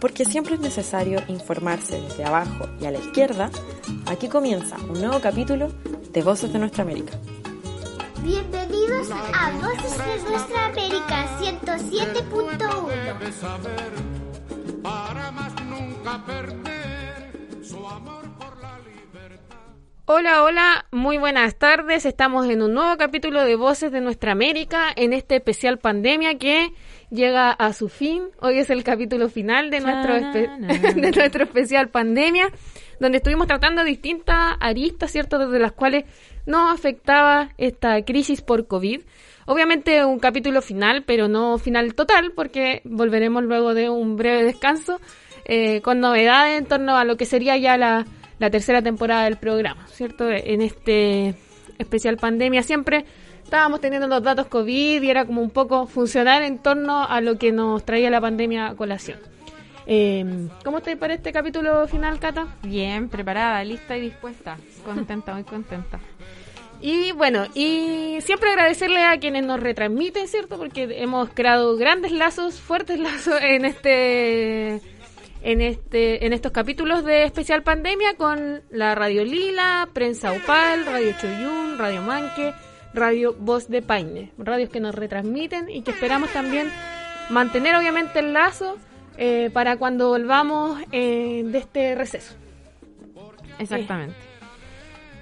Porque siempre es necesario informarse desde abajo y a la izquierda, aquí comienza un nuevo capítulo de Voces de Nuestra América. Bienvenidos a Voces de Nuestra América 107.1. Para más nunca perder su amor por la libertad. Hola, hola, muy buenas tardes. Estamos en un nuevo capítulo de Voces de Nuestra América en este especial pandemia que llega a su fin. Hoy es el capítulo final de nuestro, de nuestro especial pandemia, donde estuvimos tratando distintas aristas, ¿cierto?, desde las cuales nos afectaba esta crisis por COVID. Obviamente un capítulo final, pero no final total, porque volveremos luego de un breve descanso eh, con novedades en torno a lo que sería ya la, la tercera temporada del programa, ¿cierto? En este especial pandemia siempre estábamos teniendo los datos COVID y era como un poco funcionar en torno a lo que nos traía la pandemia a colación. Eh, ¿Cómo estáis para este capítulo final, Cata? Bien, preparada, lista y dispuesta. Contenta, muy contenta. Y bueno, y siempre agradecerle a quienes nos retransmiten, ¿cierto? Porque hemos creado grandes lazos, fuertes lazos en este en este en estos capítulos de especial pandemia con la Radio Lila, Prensa Upal, Radio Choyún, Radio Manque, Radio Voz de Paine, radios que nos retransmiten y que esperamos también mantener obviamente el lazo eh, para cuando volvamos eh, de este receso. Exactamente.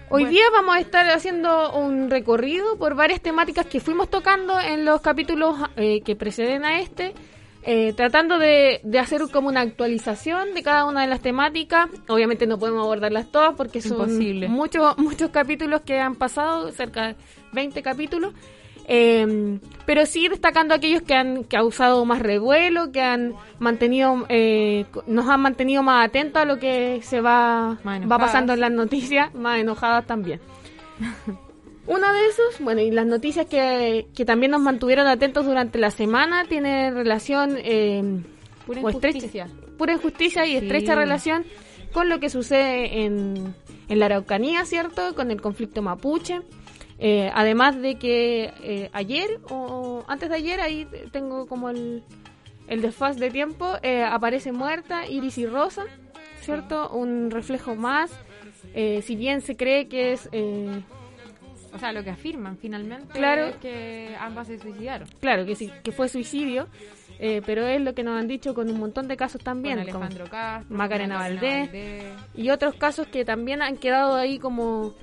Hoy Bueno. día vamos a estar haciendo un recorrido por varias temáticas que fuimos tocando en los capítulos eh, que preceden a este, eh, tratando de, de hacer como una actualización de cada una de las temáticas. Obviamente no podemos abordarlas todas porque son Imposible. muchos muchos capítulos que han pasado, cerca de 20 capítulos. Eh, pero sí destacando aquellos que han causado más revuelo, que han mantenido, eh, nos han mantenido más atentos a lo que se va, va pasando en las noticias, más enojadas también. Uno de esos, bueno, y las noticias que, que también nos mantuvieron atentos durante la semana tiene relación eh, Pura o estrecha- injusticia. pura injusticia y Sí. estrecha relación con lo que sucede en, en la Araucanía, ¿cierto? Con el conflicto mapuche. Eh, además de que eh, ayer o antes de ayer, ahí tengo como el, el desfaz de tiempo, eh, aparece muerta Iris y Rosa, ¿cierto? Un reflejo más. Eh, si bien se cree que es eh, O sea, lo que afirman finalmente Claro. es que ambas se suicidaron. claro que sí, que fue suicidio, eh, pero es lo que nos han dicho con un montón de casos también, Con como- Alejandro Castro, Macarena. Valdés. y otros casos que también han quedado ahí como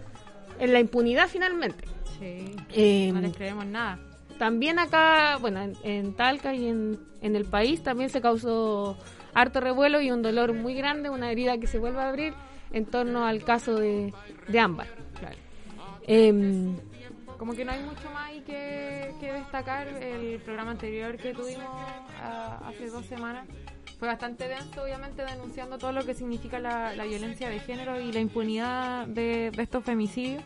en la impunidad finalmente. Sí. Eh, no les creemos nada. También acá, bueno, en, en Talca y en, en el país también se causó harto revuelo y un dolor muy grande, una herida que se vuelve a abrir en torno al caso de, de Ámbar. Claro. Em, Como que no hay mucho más ahí que, que destacar. El programa anterior que tuvimos ah, hace dos semanas fue bastante denso, obviamente, denunciando todo lo que significa la, la violencia de género y la impunidad de, de estos femicidios.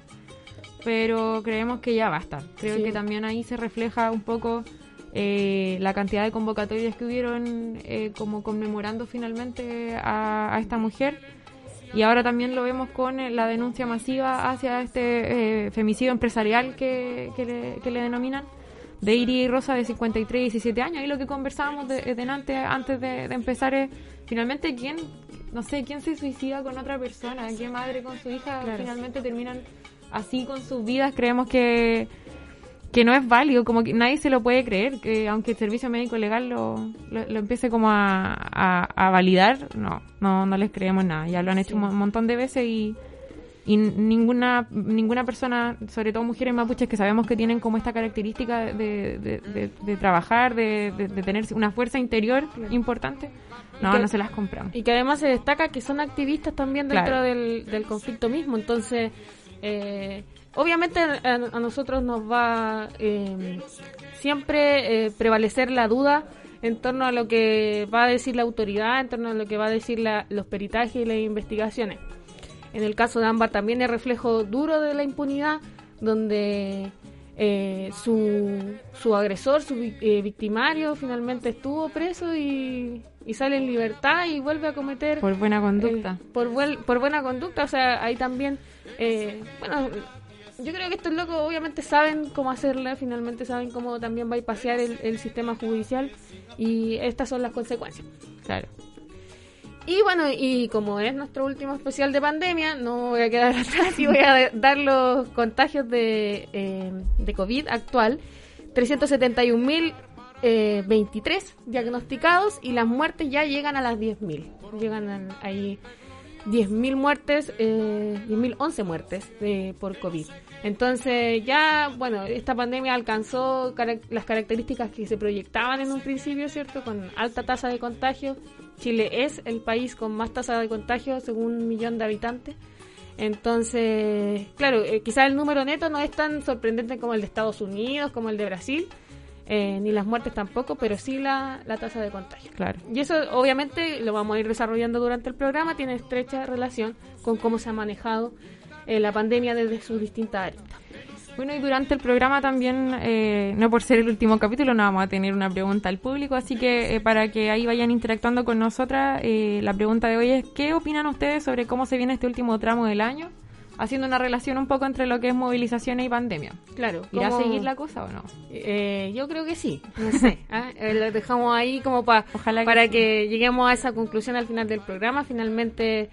Pero creemos que ya basta. Creo Sí. que también ahí se refleja un poco eh, la cantidad de convocatorias que hubieron eh, como conmemorando finalmente a, a esta mujer. Y ahora también lo vemos con eh, la denuncia masiva hacia este eh, femicidio empresarial que, que, le, que le denominan, de Iri y Rosa de 53 y 17 años. Y lo que conversábamos de, de antes, antes de, de empezar es, finalmente, ¿quién, no sé, quién se suicida con otra persona? ¿Qué madre con su hija Claro. finalmente terminan así con sus vidas? Creemos que que no es válido, como que nadie se lo puede creer, que aunque el servicio médico legal lo, lo, lo empiece como a, a, a validar, no, no, no les creemos nada. Ya lo han hecho un mo- montón de veces y, y ninguna ninguna persona, sobre todo mujeres mapuches que sabemos que tienen como esta característica de, de, de- de trabajar, de, tener una fuerza interior importante, no, que- no se las compramos. y que además se destaca que son activistas también dentro Claro. del, del conflicto mismo. Entonces, eh, obviamente a, a nosotros nos va, eh, siempre eh, prevalecer la duda en torno a lo que va a decir la autoridad, en torno a lo que va a decir la- los peritajes y las investigaciones. En el caso de Ámbar también es reflejo duro de la impunidad, donde eh, su, su agresor, su eh, victimario, finalmente estuvo preso y, y sale en libertad y vuelve a cometer... Por buena conducta. eh, por, buel- por buena conducta, o sea, ahí también... eh, bueno, yo creo que estos locos obviamente saben cómo hacerla, finalmente saben cómo también va a pasear el, el sistema judicial y estas son las consecuencias. Claro. Y bueno, y como es nuestro último especial de pandemia, no voy a quedar atrás y voy a dar los contagios de, eh, de COVID actual. 371.023 eh, 23 diagnosticados y las muertes ya llegan a las 10.000. Llegan ahí 10.000 muertes, eh, 10.011 muertes eh, por COVID. Entonces ya, bueno, esta pandemia alcanzó las características que se proyectaban en un principio, ¿cierto? Con alta tasa de contagio. Chile es el país con más tasa de contagio según un millón de habitantes. Entonces, claro, eh, quizás el número neto no es tan sorprendente como el de Estados Unidos, como el de Brasil, eh, ni las muertes tampoco, pero sí la, la tasa de contagio. Claro. Y eso obviamente lo vamos a ir desarrollando durante el programa, tiene estrecha relación con cómo se ha manejado eh, la pandemia desde sus distintas aristas. Bueno, y durante el programa también, eh, no por ser el último capítulo, no vamos a tener una pregunta al público, así que eh, para que ahí vayan interactuando con nosotras, eh, la pregunta de hoy es, ¿qué opinan ustedes sobre cómo se viene este último tramo del año? Haciendo una relación un poco entre lo que es movilizaciones y pandemia. Claro, ¿Irá a ¿cómo- seguir la cosa o no? Eh, yo creo que sí, no sé. ¿ah? Eh, lo dejamos ahí como pa- Ojalá que para sí. que lleguemos a esa conclusión al final del programa. Finalmente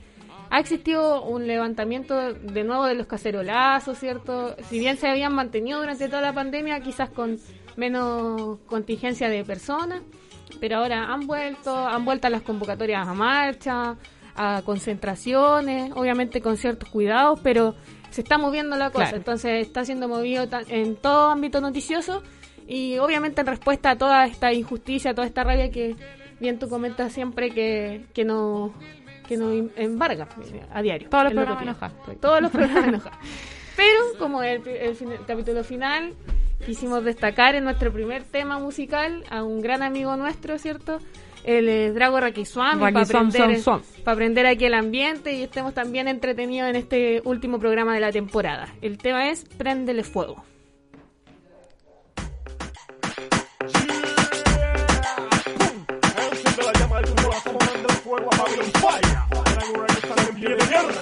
ha existido un levantamiento de nuevo de los cacerolazos, ¿cierto? Si bien se habían mantenido durante toda la pandemia, quizás con menos contingencia de personas, pero ahora han vuelto, han vuelto a las convocatorias a marcha, a concentraciones, obviamente con ciertos cuidados, pero se está moviendo la cosa, Claro. entonces está siendo movido en todo ámbito noticioso y obviamente en respuesta a toda esta injusticia, a toda esta rabia que bien tú comentas siempre que, que no que nos em- embarga eh, a diario. Todos los programas enojan. Todos los programas enojan. Pero como el, el fin- el capítulo final, quisimos destacar en nuestro primer tema musical a un gran amigo nuestro, ¿cierto? El eh, Drago Rakiswami, para Rakiswam, aprender, pa' aprender aquí el ambiente y estemos también entretenidos en este último programa de la temporada. El tema es Préndele Fuego. Fuego a Babylon Fire. Que están en pie de guerra.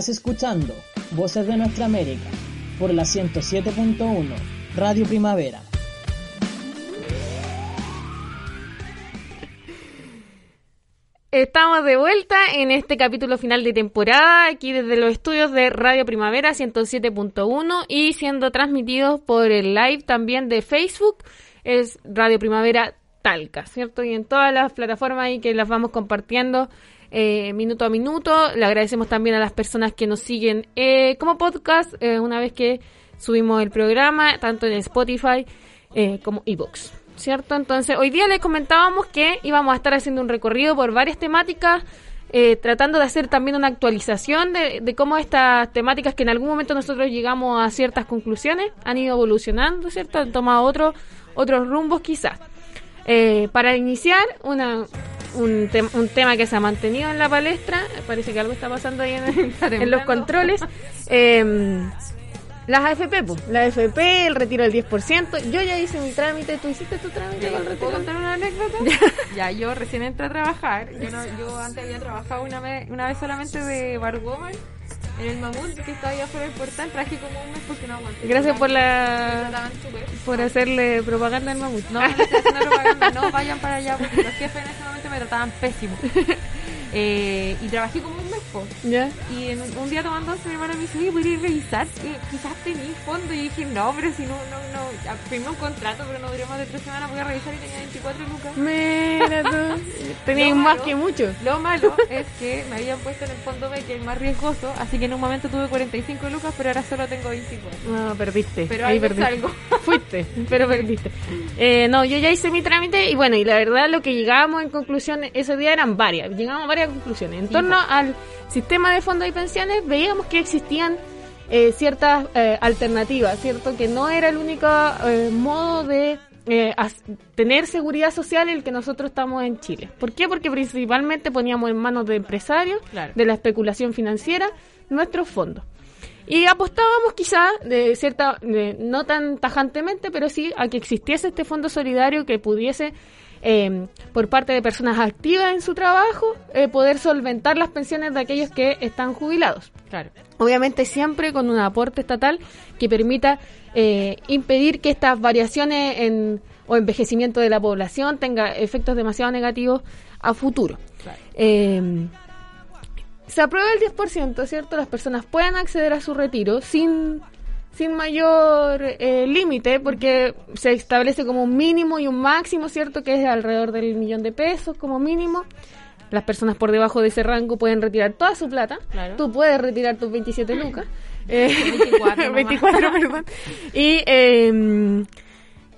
Estás escuchando Voces de Nuestra América por la 107.1 Radio Primavera. Estamos de vuelta en este capítulo final de temporada, aquí desde los estudios de Radio Primavera 107.1 y siendo transmitidos por el live también de Facebook, es Radio Primavera Talca, ¿cierto? Y en todas las plataformas ahí que las vamos compartiendo eh, minuto a minuto. Le agradecemos también a las personas que nos siguen eh, como podcast eh, una vez que subimos el programa, tanto en Spotify eh, como ebooks. ¿Cierto? Entonces, hoy día les comentábamos que íbamos a estar haciendo un recorrido por varias temáticas, eh, tratando de hacer también una actualización de, cómo estas temáticas que en algún momento nosotros llegamos a ciertas conclusiones han ido evolucionando, ¿cierto? Han tomado otro, otros rumbos quizás. Para iniciar, una, un, tem- un tema que se ha mantenido en la palestra, parece que algo está pasando ahí en, en los controles. Eh, las AFP, pues, la AFP, el retiro del 10%. Yo ya hice mi trámite, ¿tú hiciste tu trámite con el ¿Puedo retiro? contar una anécdota? ya, yo recién entré a trabajar. Yo, no- yo antes había trabajado una vez, una vez solamente de barwoman en el mamut que estaba ahí afuera del portal. Traje como un mes porque no aguanté. Gracias por la por hacerle propaganda al mamut. No, no estoy haciendo propaganda, no vayan para allá porque los jefes en ese momento me trataban pésimo. Eh, y trabajé como un mes. ¿Ya? Y en un, un día tomando once, mi hermana me dice, oye, ¿podrías revisar? Eh, quizás tenís fondo. Y dije, no, pero si no, no, no. Firmé un contrato, pero no duró más de tres semanas. Voy a revisar y tenía 24 lucas. Mira tú. Tenías Lo más malo- que mucho. Lo malo es que me habían puesto en el fondo B, que es el más riesgoso. Así que en un momento tuve 45 lucas, pero ahora solo tengo 24. No, perdiste. Pero Ahí es perdiste. algo. Fuiste, pero perdiste. Eh, no, yo ya hice mi trámite y bueno, y la verdad lo que llegábamos en conclusión ese día eran varias. Llegamos a varias conclusiones. En torno al sistema de fondos y pensiones veíamos que existían eh, ciertas eh, alternativas, ¿cierto? Que no era el único eh, modo de eh, tener seguridad social el que nosotros estamos en Chile. ¿Por qué? Porque principalmente poníamos en manos de empresarios, Claro. de la especulación financiera, nuestros fondos. Y apostábamos quizá, de cierta, de- no tan tajantemente, pero sí a que existiese este fondo solidario que pudiese, eh, por parte de personas activas en su trabajo, eh, poder solventar las pensiones de aquellos que están jubilados. Claro. Obviamente siempre con un aporte estatal que permita eh, impedir que estas variaciones en, o envejecimiento de la población tenga efectos demasiado negativos a futuro. Claro. Eh, se aprueba el 10%, ¿cierto? Las personas pueden acceder a su retiro sin, sin mayor eh, límite, porque se establece como un mínimo y un máximo, ¿cierto? Que es alrededor del millón de pesos como mínimo. Las personas por debajo de ese rango pueden retirar toda su plata. Claro. Tú puedes retirar tus 27 lucas. Eh, 24 nomás. 24, perdón. Y, eh,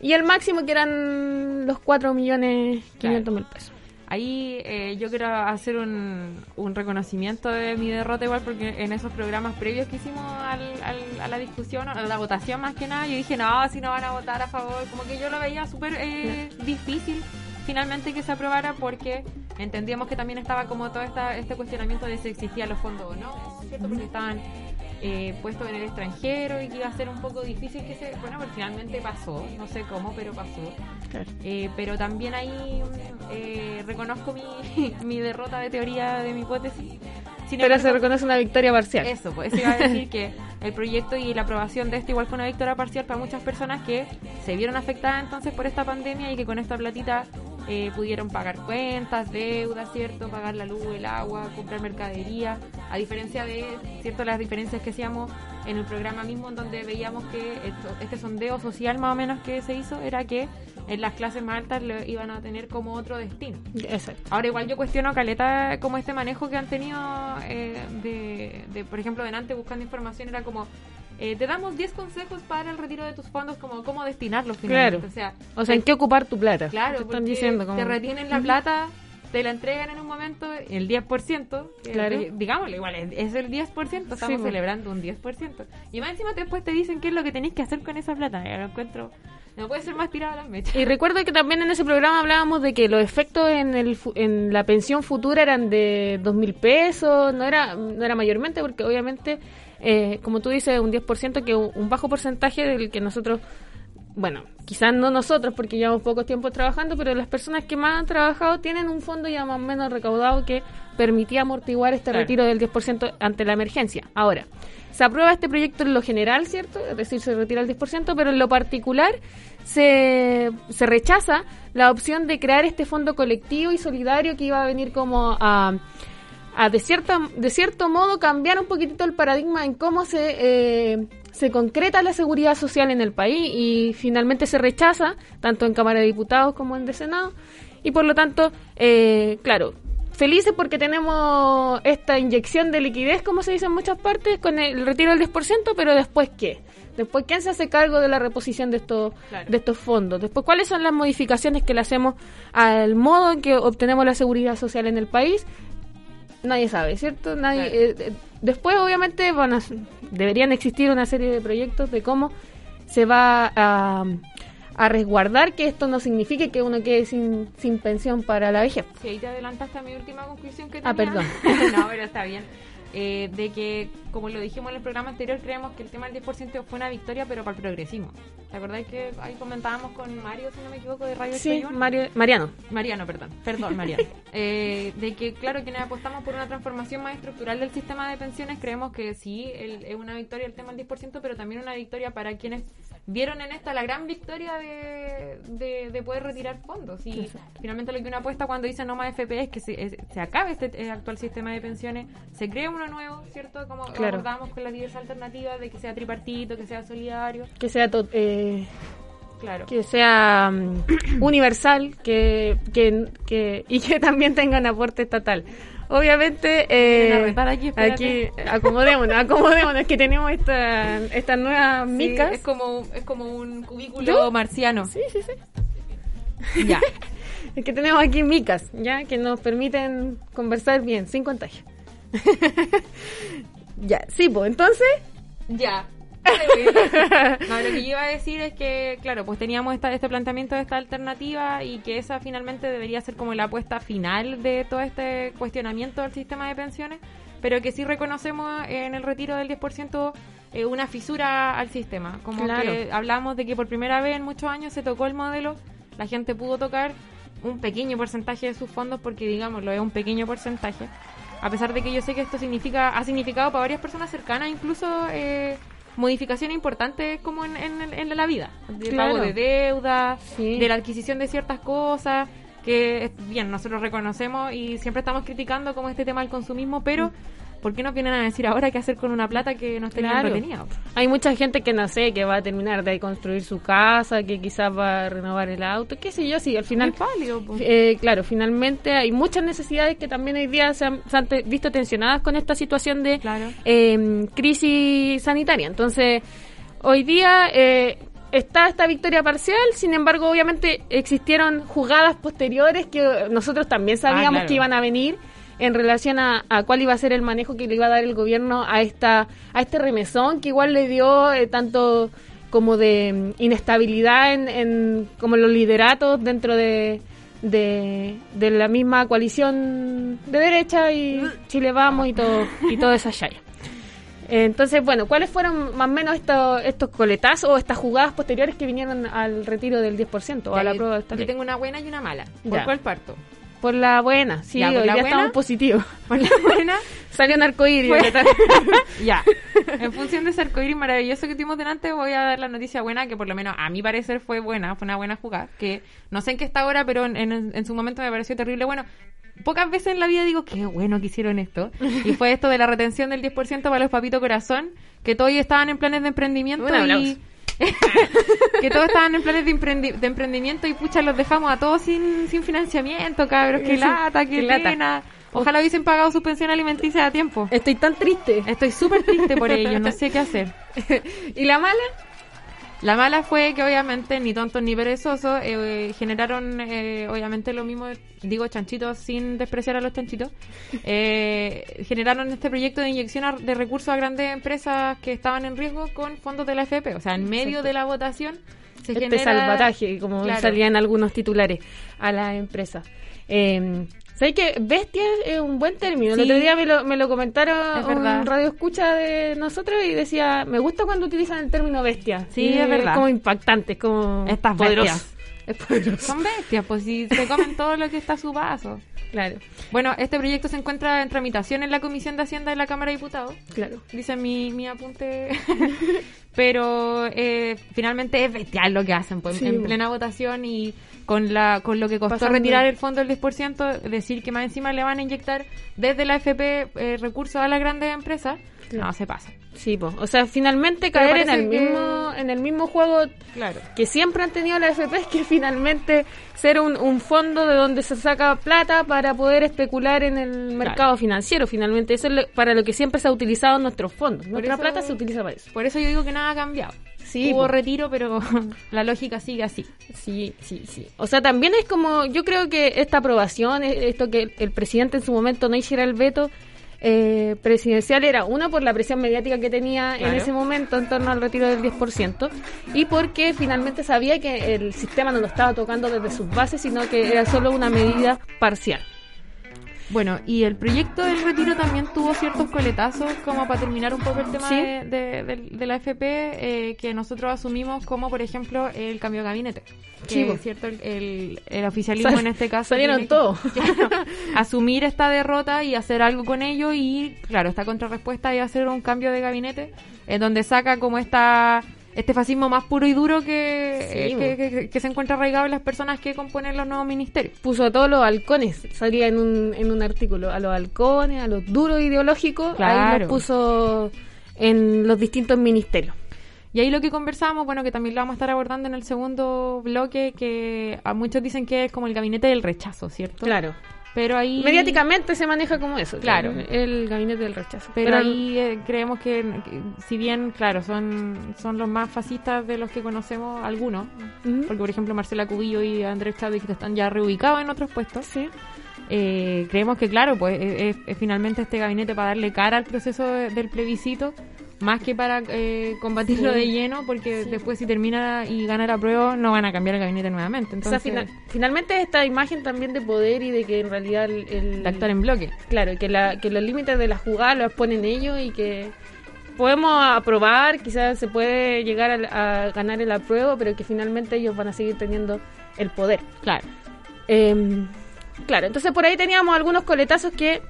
y el máximo que eran los 4 millones 500 mil pesos. Ahí eh, yo quiero hacer un, un reconocimiento de mi derrota igual porque en esos programas previos que hicimos al- al- a la discusión, a la votación más que nada, yo dije, no, si no van a votar a favor, como que yo lo veía súper eh, difícil finalmente que se aprobara porque entendíamos que también estaba como todo esta, este cuestionamiento de si existían los fondos o no, ¿cierto? Porque estaban eh, puestos en el extranjero y que iba a ser un poco difícil que se... Bueno, pero finalmente pasó, no sé cómo, pero pasó. Eh, pero también ahí eh, reconozco mi, mi derrota de teoría de mi hipótesis. Sin Pero se embargo, reconoce una victoria parcial. eso, pues eso iba a decir que el proyecto y la aprobación de este igual fue una victoria parcial para muchas personas que se vieron afectadas entonces por esta pandemia y que con esta platita eh, pudieron pagar cuentas, deudas, ¿cierto? Pagar la luz, el agua, comprar mercadería, a diferencia de, ¿cierto? Las diferencias que hacíamos en el programa mismo en donde veíamos que esto- este sondeo social más o menos que se hizo era que en las clases más altas lo iban a tener como otro destino. Exacto. Ahora igual yo cuestiono Caleta como este manejo que han tenido eh, de, de, por ejemplo, delante buscando información era como eh, te damos 10 consejos para el retiro de tus fondos, como cómo destinarlos finalmente. Claro. O sea, O sea, ¿en qué ocupar tu plata? claro, Te están diciendo como... te retienen la plata, te la entregan en un momento, el 10%, que, Claro. eh, digámoslo, igual es, es el 10%, estamos Sí, celebrando un 10%. Y más encima después te dicen qué es lo que tenéis que hacer con esa plata. Yo lo encuentro, no puede ser más tirado a las mechas. Y recuerdo que también en ese programa hablábamos de que los efectos en, el, en la pensión futura eran de dos mil pesos, no era, no era mayormente, porque obviamente, eh, como tú dices, un 10%, que un bajo porcentaje del que nosotros bueno, quizás no nosotros porque llevamos poco tiempo trabajando, pero las personas que más han trabajado tienen un fondo ya más o menos recaudado que permitía amortiguar este Claro. retiro del 10% ante la emergencia. Ahora, se aprueba este proyecto en lo general, ¿cierto? Es decir, se retira el 10%, pero en lo particular se, se rechaza la opción de crear este fondo colectivo y solidario que iba a venir como a a de cierta de cierto modo cambiar un poquitito el paradigma en cómo se eh, se concreta la seguridad social en el país y finalmente se rechaza tanto en Cámara de Diputados como en de Senado. Y por lo tanto eh, claro felices porque tenemos esta inyección de liquidez como se dice en muchas partes con el retiro del 10% pero después qué después quién se hace cargo de la reposición de estos Claro. de estos fondos después cuáles son las modificaciones que le hacemos al modo en que obtenemos la seguridad social en el país nadie sabe, ¿cierto? Nadie, eh, eh, después, obviamente, van a, deberían existir una serie de proyectos de cómo se va a, a resguardar que esto no signifique que uno quede sin, sin pensión para la vejez. Si ahí te adelantaste a mi última conclusión que Ah, tenía. perdón. no, pero está bien. Eh, de que, como lo dijimos en el programa anterior, creemos que el tema del 10% fue una victoria, pero para el progresismo. ¿Te acordáis que ahí comentábamos con Mario, si no me equivoco, de Radio Sí? Mario, Mariano. Mariano, perdón, perdón, Mariano. Eh, de que, claro, quienes apostamos por una transformación más estructural del sistema de pensiones, creemos que sí, el- es una victoria el tema del 10%, pero también una victoria para quienes vieron en esta la gran victoria de, de, de poder retirar fondos. Y finalmente lo que uno apuesta cuando dice no más FP es que se, es- se acabe este eh, actual sistema de pensiones, se cree uno nuevo, ¿cierto? Como Claro. abordamos con las diversas alternativas de que sea tripartito, que sea solidario, Que sea, eh, claro. que sea mm, universal que, que, que- y que también tenga un aporte estatal. Obviamente, eh, aquí, aquí acomodémonos, acomodémonos, que tenemos esta, estas nuevas Sí, micas. es como es como un cubículo marciano. Sí, sí, sí. Ya. Es que tenemos aquí micas, ¿ya? Que nos permiten conversar bien, sin contagio. ya, sí, pues entonces... Ya. No, lo que yo iba a decir es que, claro, pues teníamos esta, este planteamiento de esta alternativa y que esa finalmente debería ser como la apuesta final de todo este cuestionamiento del sistema de pensiones, pero que sí reconocemos en el retiro del 10% eh, una fisura al sistema. Como Claro. que hablamos de que por primera vez en muchos años se tocó el modelo, la gente pudo tocar un pequeño porcentaje de sus fondos porque, digámoslo, es un pequeño porcentaje. A pesar de que yo sé que esto significa ha significado para varias personas cercanas incluso eh, modificaciones importantes como en, en- en la vida. De Claro. pago de deuda, Sí. de la adquisición de ciertas cosas, que bien, nosotros reconocemos y siempre estamos criticando como este tema del consumismo, pero ¿por qué nos vienen a decir ahora qué hacer con una plata que nos tenían Claro. retenida? Hay mucha gente que no sé, que va a terminar de construir su casa, que quizás va a renovar el auto, qué sé yo, sí, al final... Po. Eh, claro, finalmente hay muchas necesidades que también hoy día se han, se han visto tensionadas con esta situación de Claro. eh, crisis sanitaria. Entonces, hoy día eh, está esta victoria parcial, sin embargo, obviamente existieron jugadas posteriores que nosotros también sabíamos Ah, claro. que iban a venir en relación a, a cuál iba a ser el manejo que le iba a dar el gobierno a esta a este remesón que igual le dio eh, tanto como de mm, inestabilidad en, en como los lideratos dentro de, de, de la misma coalición de derecha y Chile Vamos y todo y toda esa chaya. Entonces, bueno, ¿cuáles fueron más o menos estos, estos coletazos o estas jugadas posteriores que vinieron al retiro del 10% o a la prueba de esta Yo ley? tengo una buena y una mala. ¿Por Ya. cuál parto? Por la buena, sí, Ya, hoy buena. estamos positivos. Por la buena, Salió un arcoíris. Ya. En función de ese arcoíris maravilloso que tuvimos delante, voy a dar la noticia buena, que por lo menos a mi parecer fue buena, fue una buena jugada. Que no sé en qué está ahora, pero en, en- en su momento me pareció terrible. Bueno, pocas veces en la vida digo, qué bueno que hicieron esto. Y fue esto de la retención del 10% para los papitos corazón, que todos estaban en planes de emprendimiento Un y... que todos estaban en planes de, emprendi- de emprendimiento y pucha, los dejamos a todos sin, sin financiamiento, cabros. Qué lata, qué, qué lata. pena. Ojalá hubiesen pagado su pensión alimenticia a tiempo. Estoy tan triste. Estoy súper triste por ello, no sé qué hacer. ¿Y la mala? La mala fue que obviamente ni tontos ni perezosos eh, generaron eh, obviamente lo mismo, digo chanchitos sin despreciar a los chanchitos, eh, generaron este proyecto de inyección a- de recursos a grandes empresas que estaban en riesgo con fondos de la FP. O sea, en medio de la votación se este genera... salvataje, como Claro. salían algunos titulares a la empresa. Eh, ¿Sabes que bestia es un buen término? Sí. El otro día me lo, me lo comentaron Es verdad. un radio escucha de nosotros y decía, me gusta cuando utilizan el término bestia. Sí, Y es verdad. como impactante, es como Estas poderoso. bestias. Es poderoso. Son bestias, pues si se comen todo lo que está a su paso. Claro, Bueno, este proyecto se encuentra en tramitación en la Comisión de Hacienda de la Cámara de Diputados. claro. Dice mi, mi apunte. Pero eh, finalmente es bestial lo que hacen, pues Sí, en plena votación y con la con lo que costó Pasando- retirar el fondo del 10%, decir que más encima le van a inyectar desde la FP eh, recursos a las grandes empresas, no se pasa. Sí, po. o sea, finalmente Pero caer en el que- mismo en el mismo juego Claro. que siempre han tenido la FP es que finalmente ser un, un fondo de donde se saca plata para poder especular en el mercado financiero. Finalmente, eso es lo- para lo que siempre se ha utilizado nuestros fondos. Nuestra eso- plata se utiliza para eso. Por eso yo digo que nada ha cambiado. Sí, Hubo po. retiro, pero la lógica sigue así. Sí, sí, sí. O sea, también es como, yo creo que esta aprobación, eh, esto que el presidente en su momento no hiciera el veto eh, presidencial era uno por la presión mediática que tenía en ese momento en torno al retiro del 10% y porque finalmente sabía que el sistema no lo estaba tocando desde sus bases, sino que era solo una medida parcial. Bueno, y el proyecto del retiro también tuvo ciertos coletazos, como para terminar un poco el tema Sí. de, de- de- de la FP, eh, que nosotros asumimos como, por ejemplo, el cambio de gabinete. Que, es cierto, el, el- el oficialismo Sal- en este caso. salieron todos. Claro, asumir esta derrota y hacer algo con ello, y claro, esta contrarrespuesta y hacer un cambio de gabinete, en donde saca como esta. Este fascismo más puro y duro que, Sí, eh, que, que- que se encuentra arraigado en las personas que componen los nuevos ministerios. Puso a todos los halcones, salía en un, en un artículo, a los halcones, a los duros ideológicos, ahí los puso en los distintos ministerios. Y ahí lo que conversamos, bueno, que también lo vamos a estar abordando en el segundo bloque, que a muchos dicen que es como el gabinete del rechazo, ¿cierto? Claro. Pero ahí... Mediáticamente se maneja como eso. Claro. El gabinete del rechazo. Pero, ahí eh, creemos que, que si bien, claro, son, son los más fascistas de los que conocemos, algunos, porque por ejemplo Marcela Cubillo y Andrés Chávez que están ya reubicados en otros puestos, Sí. eh, creemos que, claro, pues es, es finalmente este gabinete para darle cara al proceso de- del plebiscito, más que para eh, combatirlo Sí. de lleno, porque después si termina y gana la prueba no van a cambiar el gabinete nuevamente. O sea, Entonces, fina- finalmente esta imagen también de poder y de que en realidad el, actuar en bloque. claro, que, la, que los límites de la jugada los ponen ellos y que podemos aprobar, quizás se puede llegar a, a ganar el apruebo, pero que finalmente ellos van a seguir teniendo el poder. Claro. Eh, claro, entonces por ahí teníamos algunos coletazos que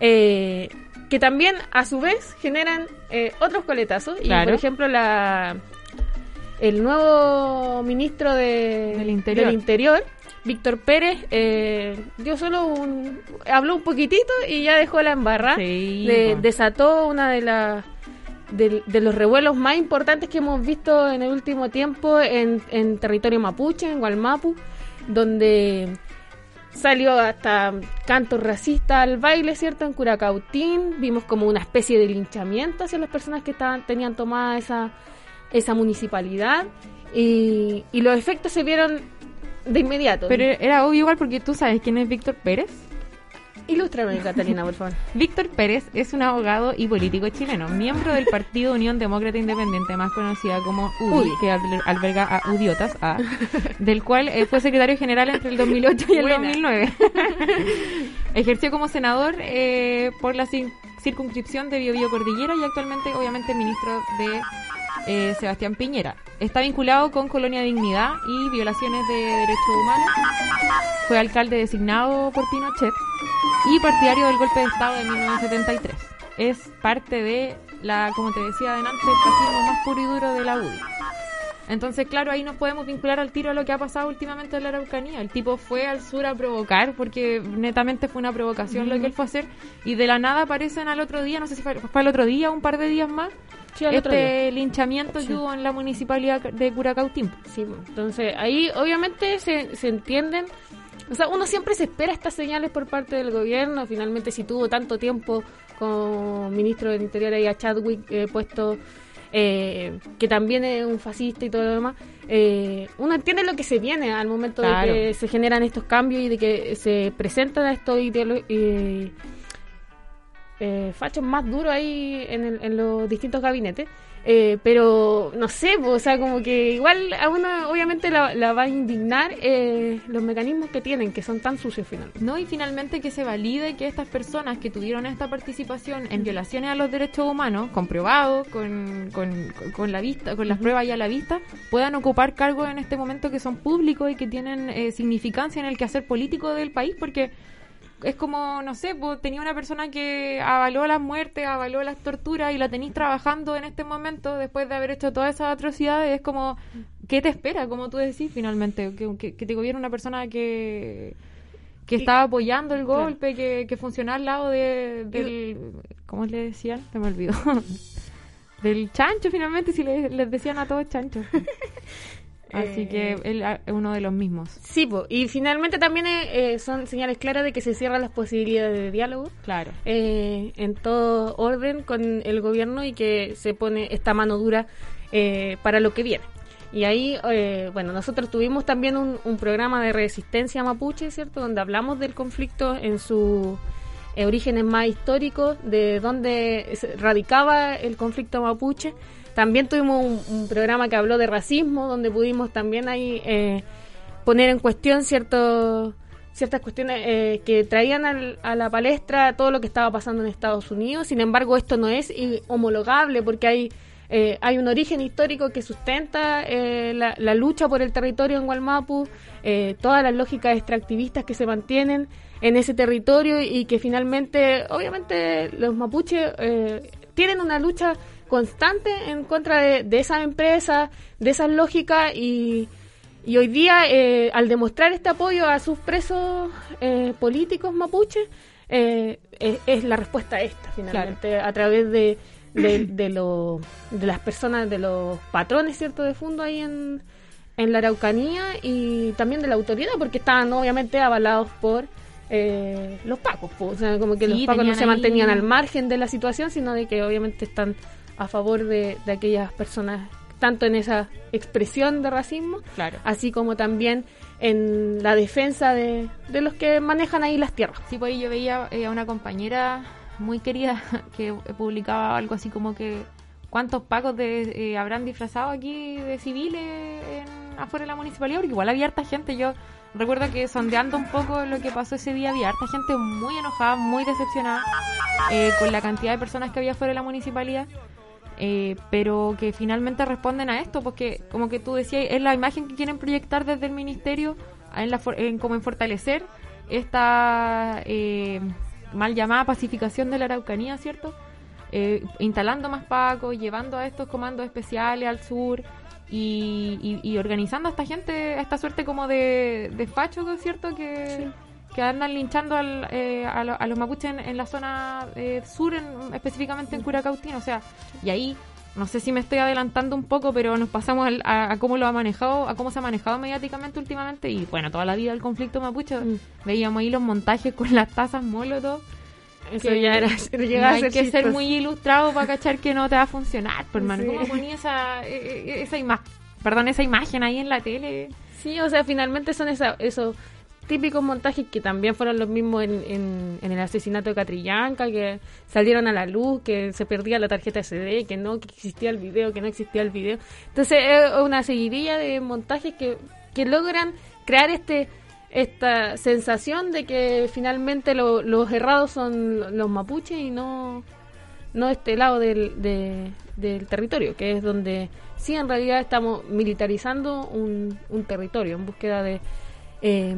eh, que también a su vez generan eh, otros coletazos. Y por ejemplo la el nuevo ministro de, Del Interior. del Interior, Víctor Pérez, eh, dio solo un habló un poquitito y ya dejó la embarrada. Sí, De- desató una de las de, de los revuelos más importantes que hemos visto en el último tiempo en, en territorio mapuche, en Gualmapu, donde salió hasta cantos racistas al baile, ¿cierto? En Curacautín vimos como una especie de linchamiento hacia las personas que estaban tenían tomada esa, esa municipalidad y, y los efectos se vieron de inmediato. Pero era obvio igual porque tú sabes quién es Víctor Pérez. Ilústrame, Catalina, por favor. Víctor Pérez es un abogado y político chileno, miembro del Partido Unión Demócrata Independiente, más conocida como UDI, que alber- alberga a Udiotas, a- del cual eh, fue secretario general entre el 2008 y el Buena. 2009. Ejerció como senador eh, por la circunscripción de Biobío Cordillera y actualmente, obviamente, ministro de eh, Sebastián Piñera. Está vinculado con Colonia Dignidad y violaciones de derechos humanos. Fue alcalde designado por Pinochet y partidario del golpe de Estado de 1973. Es parte de la, como te decía adelante, el fascismo más puro y duro de la UDI. Entonces, claro, ahí nos podemos vincular al tiro a lo que ha pasado últimamente en la Araucanía. El tipo fue al sur a provocar, porque netamente fue una provocación lo que él fue a hacer, y de la nada aparecen al otro día, no sé si fue, fue al otro día, un par de días más, Sí, este linchamiento que hubo en la municipalidad de Curacautín. Sí, entonces ahí obviamente se, se entienden, o sea, uno siempre se espera estas señales por parte del gobierno, finalmente si tuvo tanto tiempo como ministro del Interior ahí a Chadwick eh, puesto, eh, que también es un fascista y todo lo demás, eh, uno entiende lo que se viene al momento Claro. de que se generan estos cambios y de que se presentan estos ideolo- eh, fachos más duros ahí en, el- en los distintos gabinetes. Eh, pero no sé, po, o sea, como que igual a uno obviamente la, la va a indignar eh, los mecanismos que tienen, que son tan sucios finalmente. No, y finalmente que se valide que estas personas que tuvieron esta participación en violaciones a los derechos humanos, comprobado con, con, con la vista, con las pruebas ya a la vista, puedan ocupar cargos en este momento que son públicos y que tienen eh, significancia en el quehacer político del país, porque es como, no sé, pues, tenía una persona que avaló las muertes, avaló las torturas y la tenéis trabajando en este momento después de haber hecho todas esas atrocidades. Es como, ¿qué te espera? Como tú decís finalmente, que, que, que te gobierna una persona que que estaba apoyando el Claro. golpe, que, que funcionaba al lado de, del... ¿Cómo le decían? Se me olvidó. del chancho, finalmente, si le- les decían a todos chanchos. Así que él ah, es uno de los mismos. Sí, po, y finalmente también eh, eh, son señales claras de que se cierran las posibilidades de diálogo. Claro. eh, en todo orden con el gobierno y que se pone esta mano dura eh, para lo que viene. Y ahí, eh, bueno, nosotros tuvimos también un, un programa de resistencia mapuche, ¿cierto? Donde hablamos del conflicto en sus eh, orígenes más históricos, de dónde radicaba el conflicto mapuche. También tuvimos un, programa que habló de racismo, donde pudimos también ahí eh, poner en cuestión ciertos ciertas cuestiones eh, que traían al- a la palestra todo lo que estaba pasando en Estados Unidos. Sin embargo, esto no es homologable porque hay eh, hay un origen histórico que sustenta eh, la, la lucha por el territorio en Gualmapu, eh, todas las lógicas extractivistas que se mantienen en ese territorio y que finalmente, obviamente, los mapuches eh, tienen una lucha constante en contra de, de esas empresas, de esas lógicas y, y hoy día, eh, al demostrar este apoyo a sus presos eh, políticos mapuches, eh, es, es la respuesta a esta, finalmente, a través de, de, de, lo- de las personas, de los patrones, ¿cierto?, de fondo ahí en, en la Araucanía y también de la autoridad, porque estaban obviamente avalados por eh, los pacos, po. o sea, como que Sí, los pacos no se mantenían al margen de la situación, sino de que obviamente están a favor de, de aquellas personas, tanto en esa expresión de racismo, Claro. así como también en la defensa de, de los que manejan ahí las tierras. Sí, pues ahí yo veía eh, a una compañera muy querida que publicaba algo así como que cuántos pacos de, eh, habrán disfrazado aquí de civiles en- afuera de la municipalidad, porque igual había harta gente. Yo recuerdo que sondeando un poco lo que pasó ese día, había harta gente muy enojada, muy decepcionada eh, con la cantidad de personas que había fuera de la municipalidad. Eh, pero que finalmente responden a esto, porque como que tú decías, es la imagen que quieren proyectar desde el ministerio en, como en fortalecer esta eh, mal llamada pacificación de la Araucanía, ¿cierto? Eh, instalando más pacos, llevando a estos comandos especiales al sur y, y- organizando a esta gente, a esta suerte como de, de ¿cierto? Que, que andan linchando al, eh, a, lo- a los mapuches en, en la zona eh, sur, en- específicamente en Curacautín. O sea, y ahí, no sé si me estoy adelantando un poco, pero nos pasamos al- a, a cómo lo ha manejado, a cómo se ha manejado mediáticamente últimamente. Y bueno, toda la vida el conflicto mapuche, Mm. veíamos ahí los montajes con las tazas molotov. Eso que ya era, hay ser que ser muy ilustrado para cachar que no te va a funcionar, por hermano. Sí. ¿Cómo ponía esa, eh, eh, esa imagen? Perdón, esa imagen ahí en la tele. Sí, o sea, finalmente son esa- esos típicos montajes que también fueron los mismos en, en- el asesinato de Catrillanca, que salieron a la luz, que se perdía la tarjeta SD, que no, que existía el video, que no existía el video. Entonces es una seguidilla de montajes que, que logran crear este esta sensación de que finalmente lo- los errados son los mapuches y no no este lado del, de- del territorio, que es donde sí en realidad estamos militarizando un, un territorio en búsqueda de eh,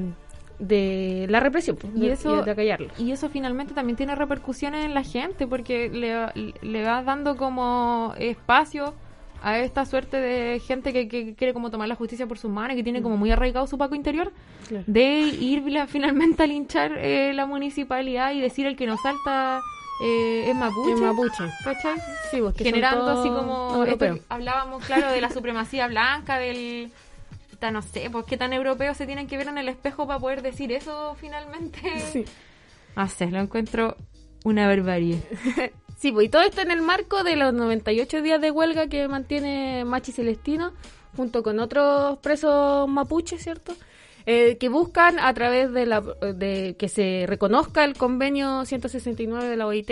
de la represión pues, Y de, eso- de acallarlo. Y eso finalmente también tiene repercusiones en la gente, porque le, le va dando como espacio a esta suerte de gente que, que quiere como tomar la justicia por sus manos, que tiene como muy arraigado su paco interior, Claro. de ir finalmente a linchar eh, la municipalidad y decir el que nos salta eh, es mapuche. Es mapuche. ¿cachai? Sí, pues, generando así como esto hablábamos claro de la supremacía blanca del puta, no sé pues qué tan europeos se tienen que ver en el espejo para poder decir eso finalmente Sí. no sé lo encuentro una barbarie Sí, pues, y todo esto en el marco de los 98 días de huelga que mantiene Machi Celestino, junto con otros presos mapuches, ¿cierto? eh, que buscan a través de, la, de que se reconozca el convenio 169 de la OIT,